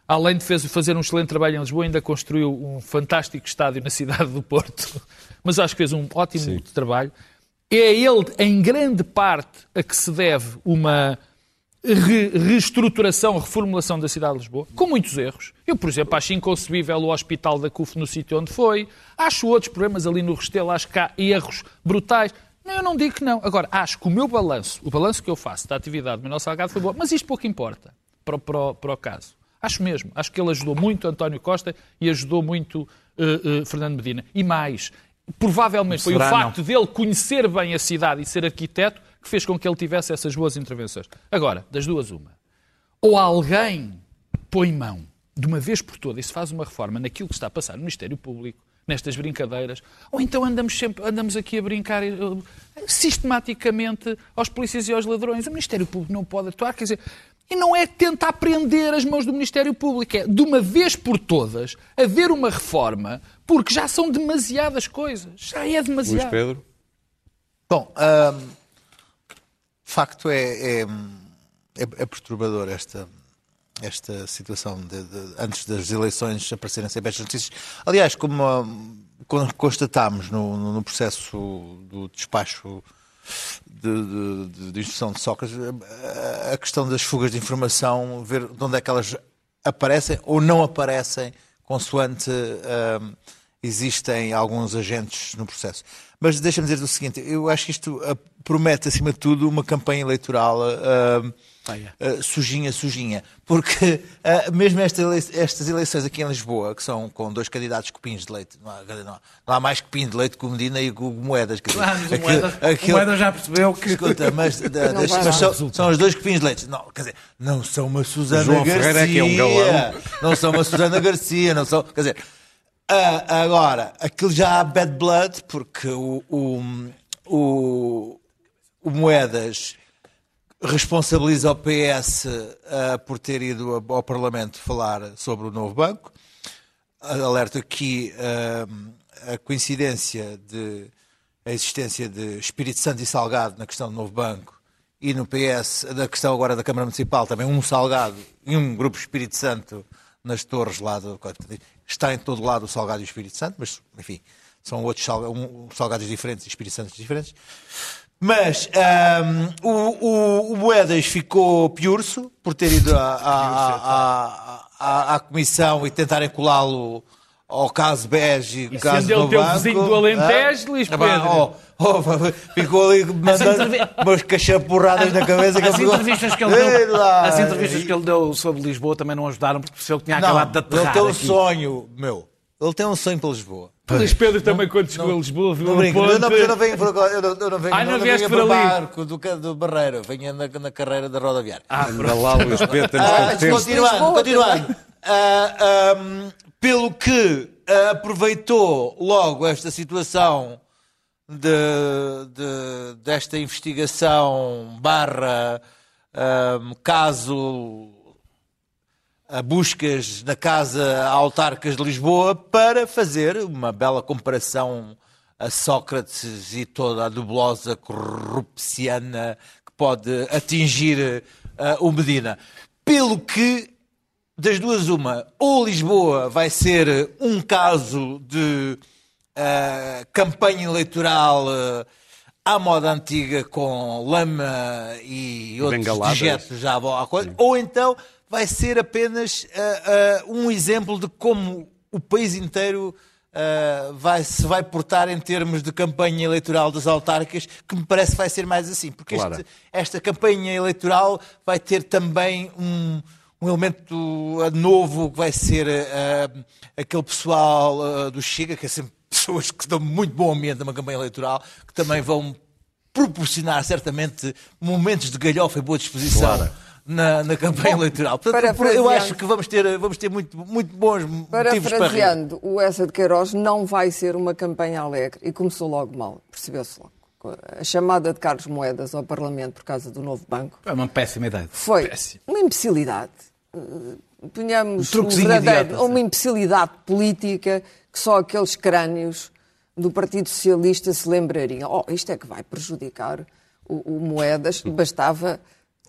Além de fez- fazer um excelente trabalho em Lisboa, ainda construiu um fantástico estádio na cidade do Porto. Mas acho que fez um ótimo trabalho. É ele, em grande parte, a que se deve uma, re reestruturação, reformulação da cidade de Lisboa, com muitos erros. Eu, por exemplo, acho inconcebível o hospital da CUF no sítio onde foi. Acho outros problemas ali no Restelo, acho que há erros brutais. Não, eu não digo que não. Agora, acho que o meu balanço, o balanço que eu faço da atividade do Manuel Salgado foi bom, mas isto pouco importa para, para, para o caso. Acho mesmo. Acho que ele ajudou muito António Costa e ajudou muito uh, uh, Fernando Medina. E mais, provavelmente foi o facto não. dele conhecer bem a cidade e ser arquiteto que fez com que ele tivesse essas boas intervenções. Agora, das duas, uma. Ou alguém põe mão, de uma vez por todas, e se faz uma reforma naquilo que está a passar no Ministério Público, nestas brincadeiras, ou então andamos sempre andamos aqui a brincar eh, sistematicamente aos polícias e aos ladrões. O Ministério Público não pode atuar, quer dizer, e não é tentar prender as mãos do Ministério Público, é de uma vez por todas haver uma reforma, porque já são demasiadas coisas. Já é demasiado. Luís Pedro? Bom, hum, de facto é, é, é perturbador esta, esta situação de, de, antes das eleições aparecerem sempre estas notícias. Aliás, como, como constatámos no, no, processo do despacho de, de, de, instrução de Sócrates, a questão das fugas de informação, ver de onde é que elas aparecem ou não aparecem, consoante uh, existem alguns agentes no processo. Mas deixa-me dizer o seguinte: eu acho que isto uh, promete, acima de tudo, uma campanha eleitoral. Uh, Uh, sujinha, sujinha. Porque uh, mesmo esta ele estas eleições aqui em Lisboa, que são com dois candidatos copinhos de leite, não há, não, não há mais copinho de leite que o Medina e o Moedas. Claro, mas aquilo, o, Moeda, aquilo, o Moeda já percebeu que. Escuta, mas, mas são, são, os dois copinhos de leite. Não, quer dizer, não são uma Susana João Garcia. É que é um galão. Não são uma Susana Garcia, não são. Quer dizer, uh, agora, aquilo já há bad blood, porque o, o, o, o Moedas responsabiliza o PS uh, por ter ido ao Parlamento falar sobre o novo banco. Alerta aqui uh, a coincidência de a existência de Espírito Santo e Salgado na questão do novo banco e no PS, da questão agora da Câmara Municipal, também um Salgado e um grupo Espírito Santo nas torres lá do. Está em todo lado o Salgado e o Espírito Santo, mas enfim, são outros salgados diferentes e Espírito Santos diferentes. Mas um, o, o, o, Moedas ficou piurso por ter ido à, à, à, comissão e tentarem colá-lo ao caso Bege e, caso sendo ele teu vizinho do Alentejo, ah, Luís Pedro. Oh, oh, ficou ali mandando intervi... umas cachapurradas na cabeça. Que as, entrevistas que ele deu, as entrevistas que ele deu sobre Lisboa também não ajudaram, porque se ele tinha acabado de aterrar Ele tem um aqui. sonho, meu. Ele tem um sonho para Lisboa. Luís Pedro também, quando chegou a Lisboa, viu um ponte... Eu não, eu não venho por, eu não, eu não venho, Ai, não, não venho por barco do, do Barreiro, venho na, na carreira da rodoviária. Ah, para lá, Luís Pedro, temos ah. Continuando, continuando. Uh, um, pelo que aproveitou logo esta situação de, de, desta investigação barra um, caso a buscas na Casa Autárquas de Lisboa para fazer uma bela comparação a Sócrates e toda a dublosa corrupciana que pode atingir uh, o Medina. Pelo que, das duas, uma, ou Lisboa vai ser um caso de uh, campanha eleitoral uh, à moda antiga com lama e outros dejetos já à coisa, ou então vai ser apenas uh, uh, um exemplo de como o país inteiro uh, vai, se vai portar em termos de campanha eleitoral das autárquicas, que me parece que vai ser mais assim. Porque claro. este, esta campanha eleitoral vai ter também um, um elemento novo que vai ser aquele pessoal do Chega, que é sempre pessoas que dão muito bom ambiente numa campanha eleitoral, que também vão proporcionar certamente momentos de galhofa e boa disposição. Claro na, na campanha Bom, eleitoral. Portanto, eu acho que vamos ter, vamos ter muito, muito bons motivos para rir. o Essa de Queiroz não vai ser uma campanha alegre e começou logo mal, percebeu-se logo. A chamada de Carlos Moedas ao Parlamento por causa do novo banco. É uma péssima ideia. Foi péssima. uma imbecilidade. Punhamos um, um verdadeiro, uma imbecilidade política que só aqueles crânios do Partido Socialista se lembrariam. Oh, isto é que vai prejudicar o, o Moedas. Bastava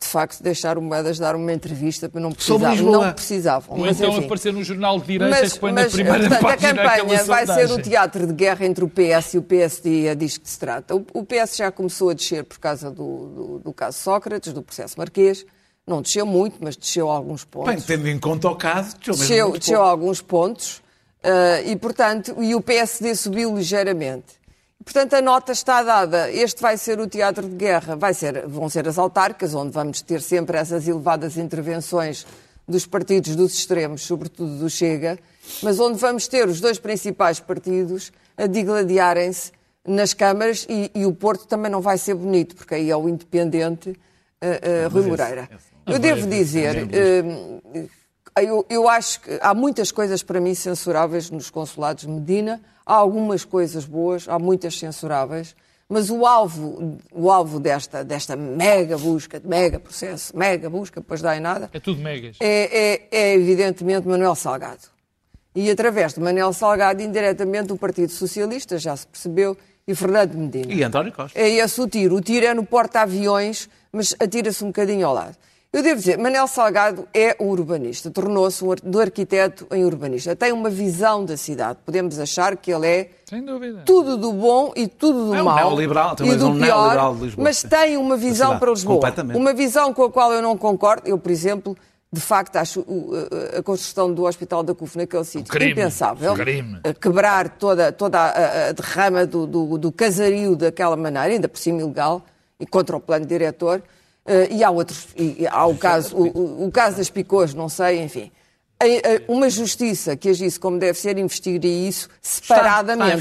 de facto, deixar o Moedas dar uma entrevista para não precisar. Não precisavam. Ou então enfim. aparecer num jornal de direita mas, que põe mas, na primeira portanto, página A campanha vai ser o teatro de guerra entre o PS e o PSD, é disto que se trata. O, o PS já começou a descer por causa do, do, do, caso Sócrates, do processo Marquês. Não desceu muito, mas desceu alguns pontos. Bem, tendo em conta o caso, desceu mesmo desceu, desceu alguns pontos uh, e, portanto, e o PSD subiu ligeiramente. Portanto, a nota está dada. Este vai ser o teatro de guerra, vai ser, vão ser as autárquicas, onde vamos ter sempre essas elevadas intervenções dos partidos dos extremos, sobretudo do Chega, mas onde vamos ter os dois principais partidos a digladiarem-se nas câmaras e, e, o Porto também não vai ser bonito, porque aí é o independente uh, uh, Rui Moreira. Eu devo dizer, uh, eu, eu acho que há muitas coisas para mim censuráveis nos consulados de Medina, há algumas coisas boas, há muitas censuráveis, mas o alvo, o alvo desta, desta mega busca, mega processo, mega busca, depois dá em nada. É tudo megas. É, é, é evidentemente Manuel Salgado. E através de Manuel Salgado, indiretamente, o Partido Socialista, já se percebeu, e Fernando Medina. E António Costa. É esse o tiro. O tiro é no porta-aviões, mas atira-se um bocadinho ao lado. Eu devo dizer, Manel Salgado é um urbanista, tornou-se um, do arquiteto em urbanista. Tem uma visão da cidade. Podemos achar que ele é tudo do bom e tudo do É um mau. neoliberal, e do é um pior, neoliberal de Lisboa. mas tem uma visão para Lisboa. Uma visão com a qual eu não concordo. Eu, por exemplo, de facto, acho o- a- a construção do Hospital da CUF naquele sítio crime. impensável. Um crime. Quebrar toda, toda a, a derrama do, do, do casario daquela maneira, ainda por cima ilegal, e contra o plano diretor. Eh, e há outros, e, há o caso, o, o- caso das picôs, não sei, enfim. Uma justiça que agisse como deve ser, investigaria isso separadamente.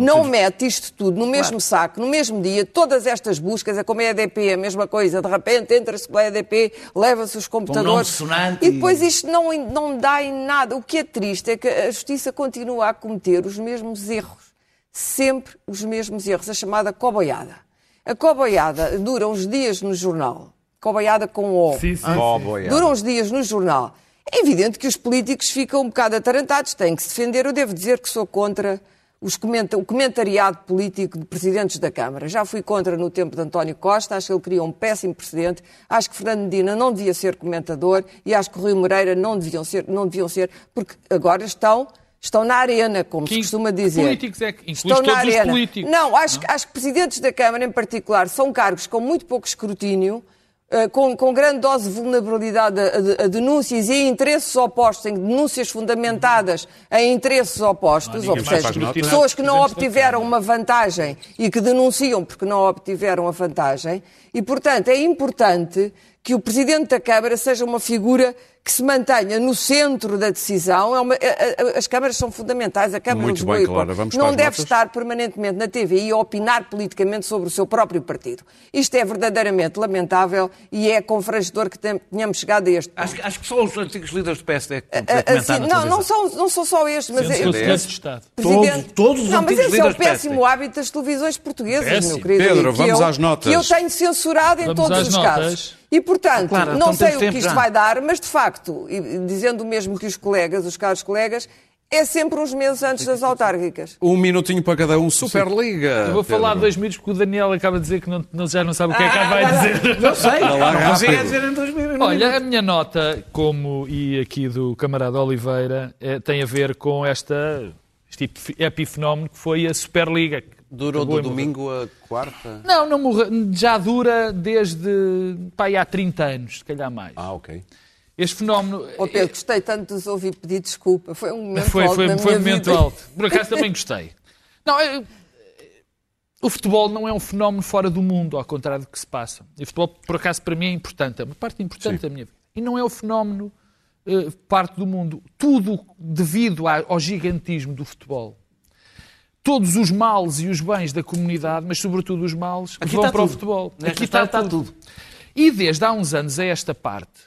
não mete isto tudo no mesmo saco, no mesmo dia, todas estas buscas, é como a EDP, a mesma coisa, de repente entra-se pela EDP, leva-se os computadores. e depois isto não, não dá em nada. O que é triste é que a justiça continua a cometer os mesmos erros. Sempre os mesmos erros. A chamada coboiada. A coboiada dura uns dias no jornal. Coboiada com O. Sim, sim. Oh, boiada. Dura uns dias no jornal. É evidente que os políticos ficam um bocado atarantados, têm que se defender. Eu devo dizer que sou contra os comenta- o comentariado político de presidentes da Câmara. Já fui contra no tempo de António Costa, acho que ele criou um péssimo precedente. Acho que Fernando Medina não devia ser comentador e acho que Rui Moreira não deviam ser, não deviam ser porque agora estão. Estão na arena, como se Que- costuma que dizer. políticos é que- Estão na arena. Não, acho, que- acho que presidentes da Câmara, em particular, são cargos com muito pouco escrutínio, eh, com, com grande dose de vulnerabilidade a, a- a denúncias e a interesses opostos, em denúncias fundamentadas em interesses opostos, ou seja, pessoas que não obtiveram uma vantagem e que denunciam porque não obtiveram a vantagem. E, portanto, é importante que o Presidente da Câmara seja uma figura que se mantenha no centro da decisão. É uma- a- a- as câmaras são fundamentais. A Câmara Muito bem, e Clara. Vamos não deve notas? estar permanentemente na TVI a opinar politicamente sobre o seu próprio partido. Isto é verdadeiramente lamentável e é confrangedor que tenhamos chegado a este ponto. Acho, que- acho que só os antigos líderes do PSD que podem comentar assim, não, não são, não são só estes, mas Sendo é- de Estado. Presidente- Todos- todos os Não, mas esse é o péssimo hábito das televisões portuguesas, Péssimo. meu querido. Pedro, vamos eu- às notas. Que eu tenho censurado em Vamos todos às os notas. casos. E, portanto, Claro, não então sei o que isto já. vai dar, mas, de facto, e- dizendo o mesmo que os colegas, os caros colegas, é sempre uns meses antes das autárquicas. Um minutinho para cada um. Superliga. Eu vou falar Pedro. dois minutos porque o Daniel acaba de dizer que não, não- já não sabe o que é que vai dizer. Não sei, lá não consigo dizer em dois minutos. Olha, a minha nota, como e aqui do camarada Oliveira, eh, tem a ver com esta, este epi- epifenómeno que foi a Superliga. que Durou do morrer. domingo a quarta? Não, não morre, já dura desde pá, há 30 anos, se calhar mais. Ah, ok. Este fenómeno. Ó Pedro, gostei tanto de os ouvir pedir desculpa. Foi um momento Foi, alto foi, foi um momento vida. alto. Por acaso também gostei. Não, eu- o futebol não é um fenómeno fora do mundo, ao contrário do que se passa. E o futebol, por acaso, para mim é importante, é uma parte importante Sim. da minha vida. E não é o fenómeno eh, parte do mundo. Tudo devido à- ao gigantismo do futebol. Todos os males e os bens da comunidade, mas sobretudo os males, Aqui vão está para o tudo. futebol. Nesta Aqui está, está tudo. E desde há uns anos a esta parte,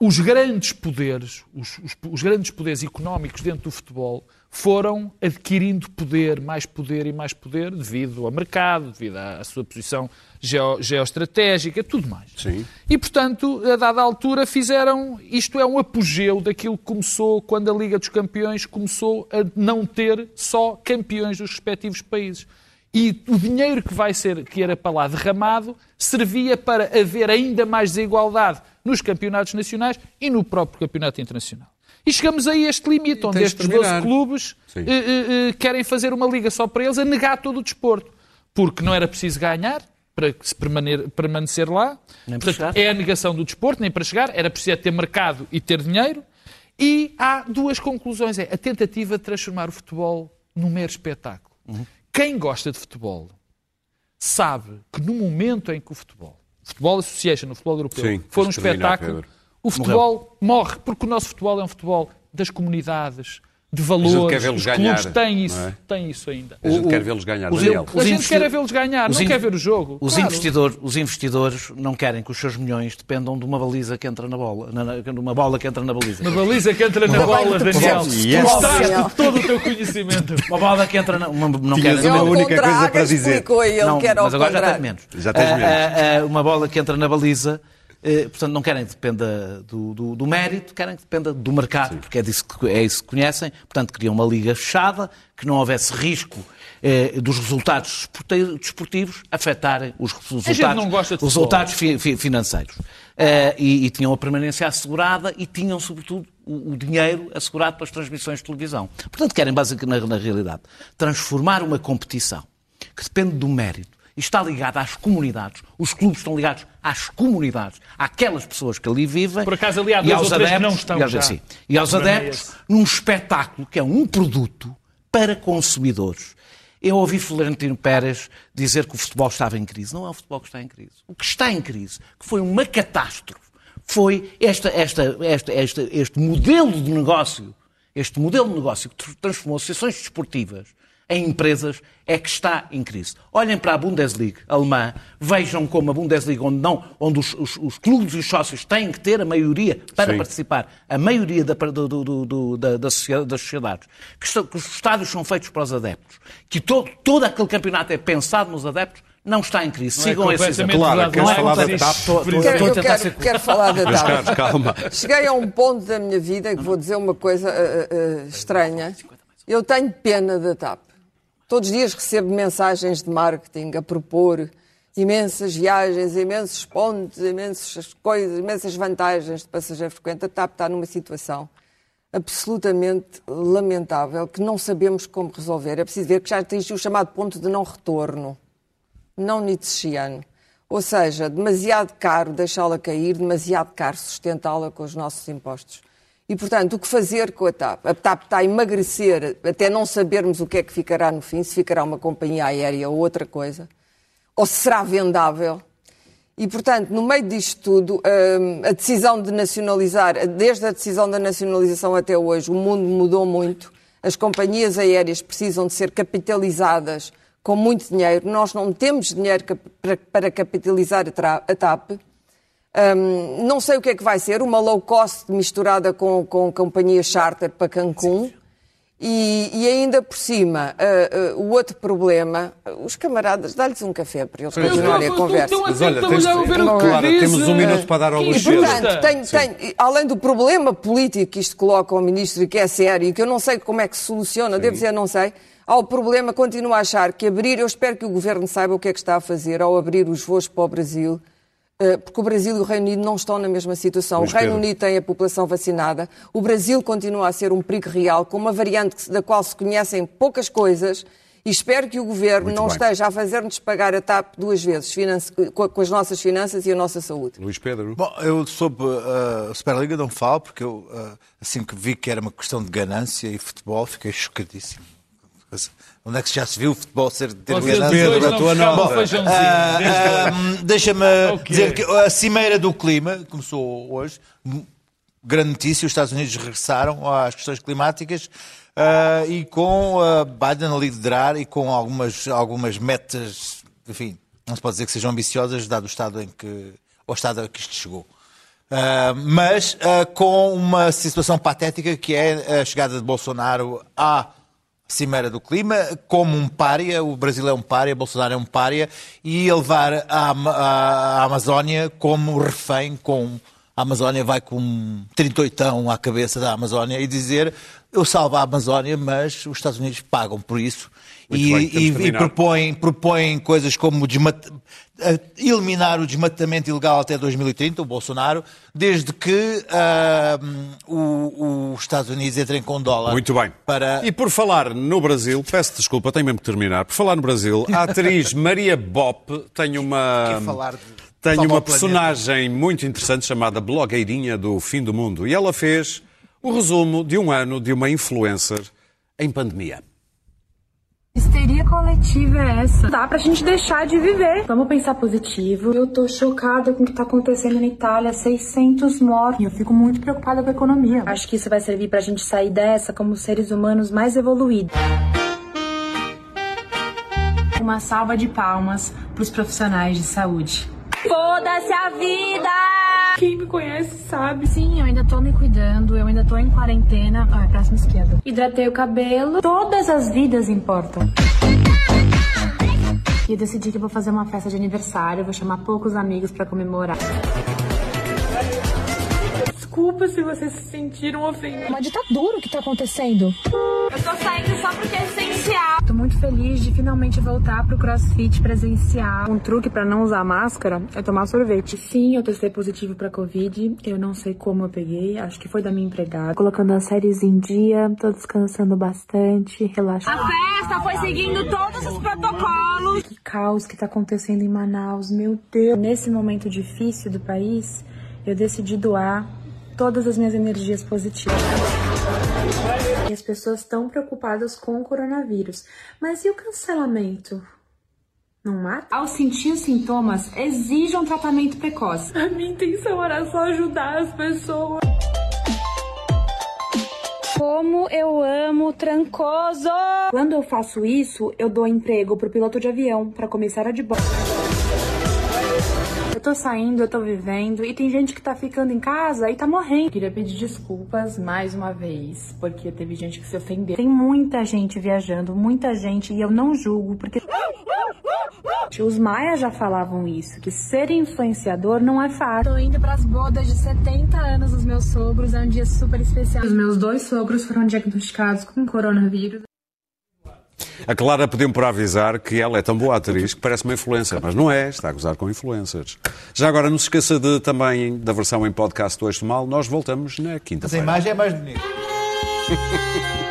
os grandes poderes, os, os- os grandes poderes económicos dentro do futebol foram adquirindo poder, mais poder e mais poder, devido ao mercado, devido à, à sua posição geo- geoestratégica, tudo mais. Sim. E, portanto, a dada altura fizeram, isto é um apogeu daquilo que começou quando a Liga dos Campeões começou a não ter só campeões dos respectivos países. E o dinheiro que vai ser, que era para lá derramado, servia para haver ainda mais desigualdade nos campeonatos nacionais e no próprio campeonato internacional. E chegamos a este limite, onde estes 12 terminar. clubes eh, eh, eh, querem fazer uma liga só para eles, a negar todo o desporto. Porque não era preciso ganhar, para se permanecer, permanecer lá. Nem para Portanto, chegar. é a negação do desporto, nem para chegar. Era preciso ter mercado e ter dinheiro. E há duas conclusões. É a tentativa de transformar o futebol num mero espetáculo. Quem gosta de futebol sabe que no momento em que o futebol, Futebol Association, no futebol europeu, Sim, for um espetáculo, o futebol morre, porque o nosso futebol é um futebol das comunidades, de valores. quer Os ganhar, clubes têm isso, é? têm isso ainda. A gente O- quer vê-los ganhar, os- Daniel. os A gente quer vê-los ganhar, os não in- quer ver o jogo. Os, Claro. investidores, os investidores não querem que os seus milhões dependam de uma baliza que entra na bola, na, na- de uma bola que entra na baliza. Uma baliza que entra na bola, Daniel. Yes. Mostraste todo o teu conhecimento. Uma bola que entra na. Uma, não Tinhas querem- uma única coisa para dizer. explicou ele não, que era ao mas agora já tens menos. Já tens Ah, menos. ah, ah, uma bola que entra na baliza, portanto, não querem que dependa do, do- do mérito, querem que dependa do mercado, porque é, disso que, é isso que conhecem. Portanto, queriam uma liga fechada, que não houvesse risco eh, dos resultados desporti- desportivos afetarem os resultados, resultados fi- fi- financeiros. Eh, e, e tinham a permanência assegurada e tinham, sobretudo, o, o dinheiro assegurado pelas transmissões de televisão. Portanto, querem, basicamente, na, na realidade, transformar uma competição que depende do mérito está ligada às comunidades. Os clubes estão ligados às comunidades, àquelas pessoas que ali vivem. Por acaso, ali há e dois ou três que adeptos, não estão e aos, já. sim, e aos é adeptos esse. num espetáculo que é um produto para consumidores. Eu ouvi Florentino Pérez dizer que o futebol estava em crise. Não é o futebol que está em crise. O que está em crise, que foi uma catástrofe, foi esta, esta, esta, este modelo de negócio, este modelo de negócio que tr- transformou associações desportivas em empresas, é que está em crise. Olhem para a Bundesliga alemã, vejam como a Bundesliga, onde, não, onde os, os- os clubes e os sócios têm que ter a maioria para Sim. participar, a maioria da, do- do- do- do- da- das sociedades, que, estão- que os estádios são feitos para os adeptos, que todo, todo aquele campeonato é pensado nos adeptos, não está em crise. Não é Sigam esse completamente exemplo. Claro, queres é falar da TAP? Estou- estou- Quero, estou a eu tentar quero, ser quero falar da TAP. Calma. Cheguei a um ponto da minha vida que vou dizer uma coisa ah, ah, estranha. Eu tenho pena da TAP. Todos os dias recebo mensagens de marketing a propor imensas viagens, imensos pontos, imensas coisas, imensas vantagens de passageiro frequente. A TAP está numa situação absolutamente lamentável que não sabemos como resolver. É preciso ver que já atingiu o chamado ponto de não retorno não nietzscheano. Ou seja, demasiado caro deixá-la cair, demasiado caro sustentá-la com os nossos impostos. E, portanto, o que fazer com a TAP? A TAP está a emagrecer até não sabermos o que é que ficará no fim, se ficará uma companhia aérea ou outra coisa, ou se será vendável. E, portanto, no meio disto tudo, hum, a decisão de nacionalizar, desde a decisão da nacionalização até hoje, o mundo mudou muito. As companhias aéreas precisam de ser capitalizadas com muito dinheiro. Nós não temos dinheiro para, capitalizar a TAP. Hum, não sei o que é que vai ser, uma low cost misturada com, com companhia charter para Cancún. E, e ainda por cima, ah, ah, o outro problema, os camaradas, dá-lhes um café para eles continuarem a conversa. Mas olha, tentar tens- olhar a ver o que Clara, diz. temos um minuto para dar ao Luís E, portanto, tem, tem, além do problema político que isto coloca ao Ministro e que é sério e que eu não sei como é que se soluciona, devo dizer, não sei, há o problema, continuo a achar que abrir, eu espero que o Governo saiba o que é que está a fazer ao abrir os voos para o Brasil, eh, porque o Brasil e o Reino Unido não estão na mesma situação. Luís o Reino Pedro. Unido tem a população vacinada, o Brasil continua a ser um perigo real, com uma variante da qual se conhecem poucas coisas. E espero que o Governo Muito não bem. esteja a fazer-nos pagar a TAP duas vezes, finance- com as nossas finanças e a nossa saúde. Luís Pedro. Bom, eu sobre uh, a Superliga não falo, porque eu, uh, assim que vi que era uma questão de ganância e futebol, fiquei chocadíssimo. Onde é que já se viu o futebol ser Vocês ganância? dois a tua nota. Ah, ah. Deixa-me Ok. dizer que a Cimeira do Clima começou hoje. M- Grande notícia: os Estados Unidos regressaram às questões climáticas ah, e com ah, Biden a liderar e com algumas, algumas metas, enfim, não se pode dizer que sejam ambiciosas, dado o estado em que, o estado a que isto chegou. Ah, mas com uma situação patética que é a chegada de Bolsonaro à Cimeira do Clima, como um pária, o Brasil é um pária, Bolsonaro é um pária, e a levar a, Ama- a Amazónia como refém com a Amazónia vai com um 38 à cabeça da Amazónia e dizer eu salvo a Amazónia, mas os Estados Unidos pagam por isso Muito e, bem, e, e propõem, propõem coisas como desmat- eh, eliminar o desmatamento ilegal até 2030, o Bolsonaro, desde que ah, o- os Estados Unidos entrem com dólar. Muito bem. Para... E por falar no Brasil, peço desculpa, tenho mesmo que terminar. Por falar no Brasil, a atriz Maria Bop tem uma. Quer falar de- Tem uma personagem muito interessante chamada Blogueirinha do Fim do Mundo. E ela fez o resumo de um ano de uma influencer em pandemia. Histeria coletiva é essa? Dá pra gente deixar de viver. Vamos pensar positivo. Eu tô chocada com o que tá acontecendo na Itália. 600 mortos. E eu fico muito preocupada com a economia. Acho que isso vai servir pra gente sair dessa como seres humanos mais evoluídos. Uma salva de palmas pros profissionais de saúde. Foda-se a vida! Quem me conhece sabe. Sim, eu ainda tô me cuidando, eu ainda tô em quarentena. Ah, é próxima esquerda. Hidratei o cabelo. Todas as vidas importam. E eu decidi que eu vou fazer uma festa de aniversário, vou chamar poucos amigos pra comemorar. Desculpa se vocês se sentiram ofendidos. Uma ditadura o que tá acontecendo. Eu tô saindo só porque é essencial. Tô muito feliz de finalmente voltar pro crossfit presencial. Um truque pra não usar máscara é tomar sorvete. Sim, eu testei positivo pra Covid. Eu não sei como eu peguei. Acho que foi da minha empregada. Colocando as séries em dia, tô descansando bastante, relaxando. A festa foi seguindo todos os protocolos. Que caos que tá acontecendo em Manaus, meu Deus. Nesse momento difícil do país, eu decidi doar todas as minhas energias positivas. E as pessoas estão preocupadas com o coronavírus. Mas e o cancelamento? Não mata? Ao sentir os sintomas, exija um tratamento precoce. A minha intenção era só ajudar as pessoas. Como eu amo Trancoso! Quando eu faço isso, eu dou emprego pro piloto de avião, pra comissária de bordo. Tô saindo, eu tô vivendo, e tem gente que tá ficando em casa e tá morrendo. Queria pedir desculpas mais uma vez, porque teve gente que se ofendeu. Tem muita gente viajando, muita gente, e eu não julgo, porque. Os maias já falavam isso, que ser influenciador não é fácil. Tô indo pras bodas de 70 anos dos meus sogros, é um dia super especial. Os meus dois sogros foram diagnosticados com coronavírus. A Clara pediu-me para avisar que ela é tão boa atriz que parece uma influencer, mas não é, está a gozar com influencers. Já agora, não se esqueça de, também da versão em podcast do Eixo Mal, nós voltamos na Mas a quinta-feira. imagem é mais bonita.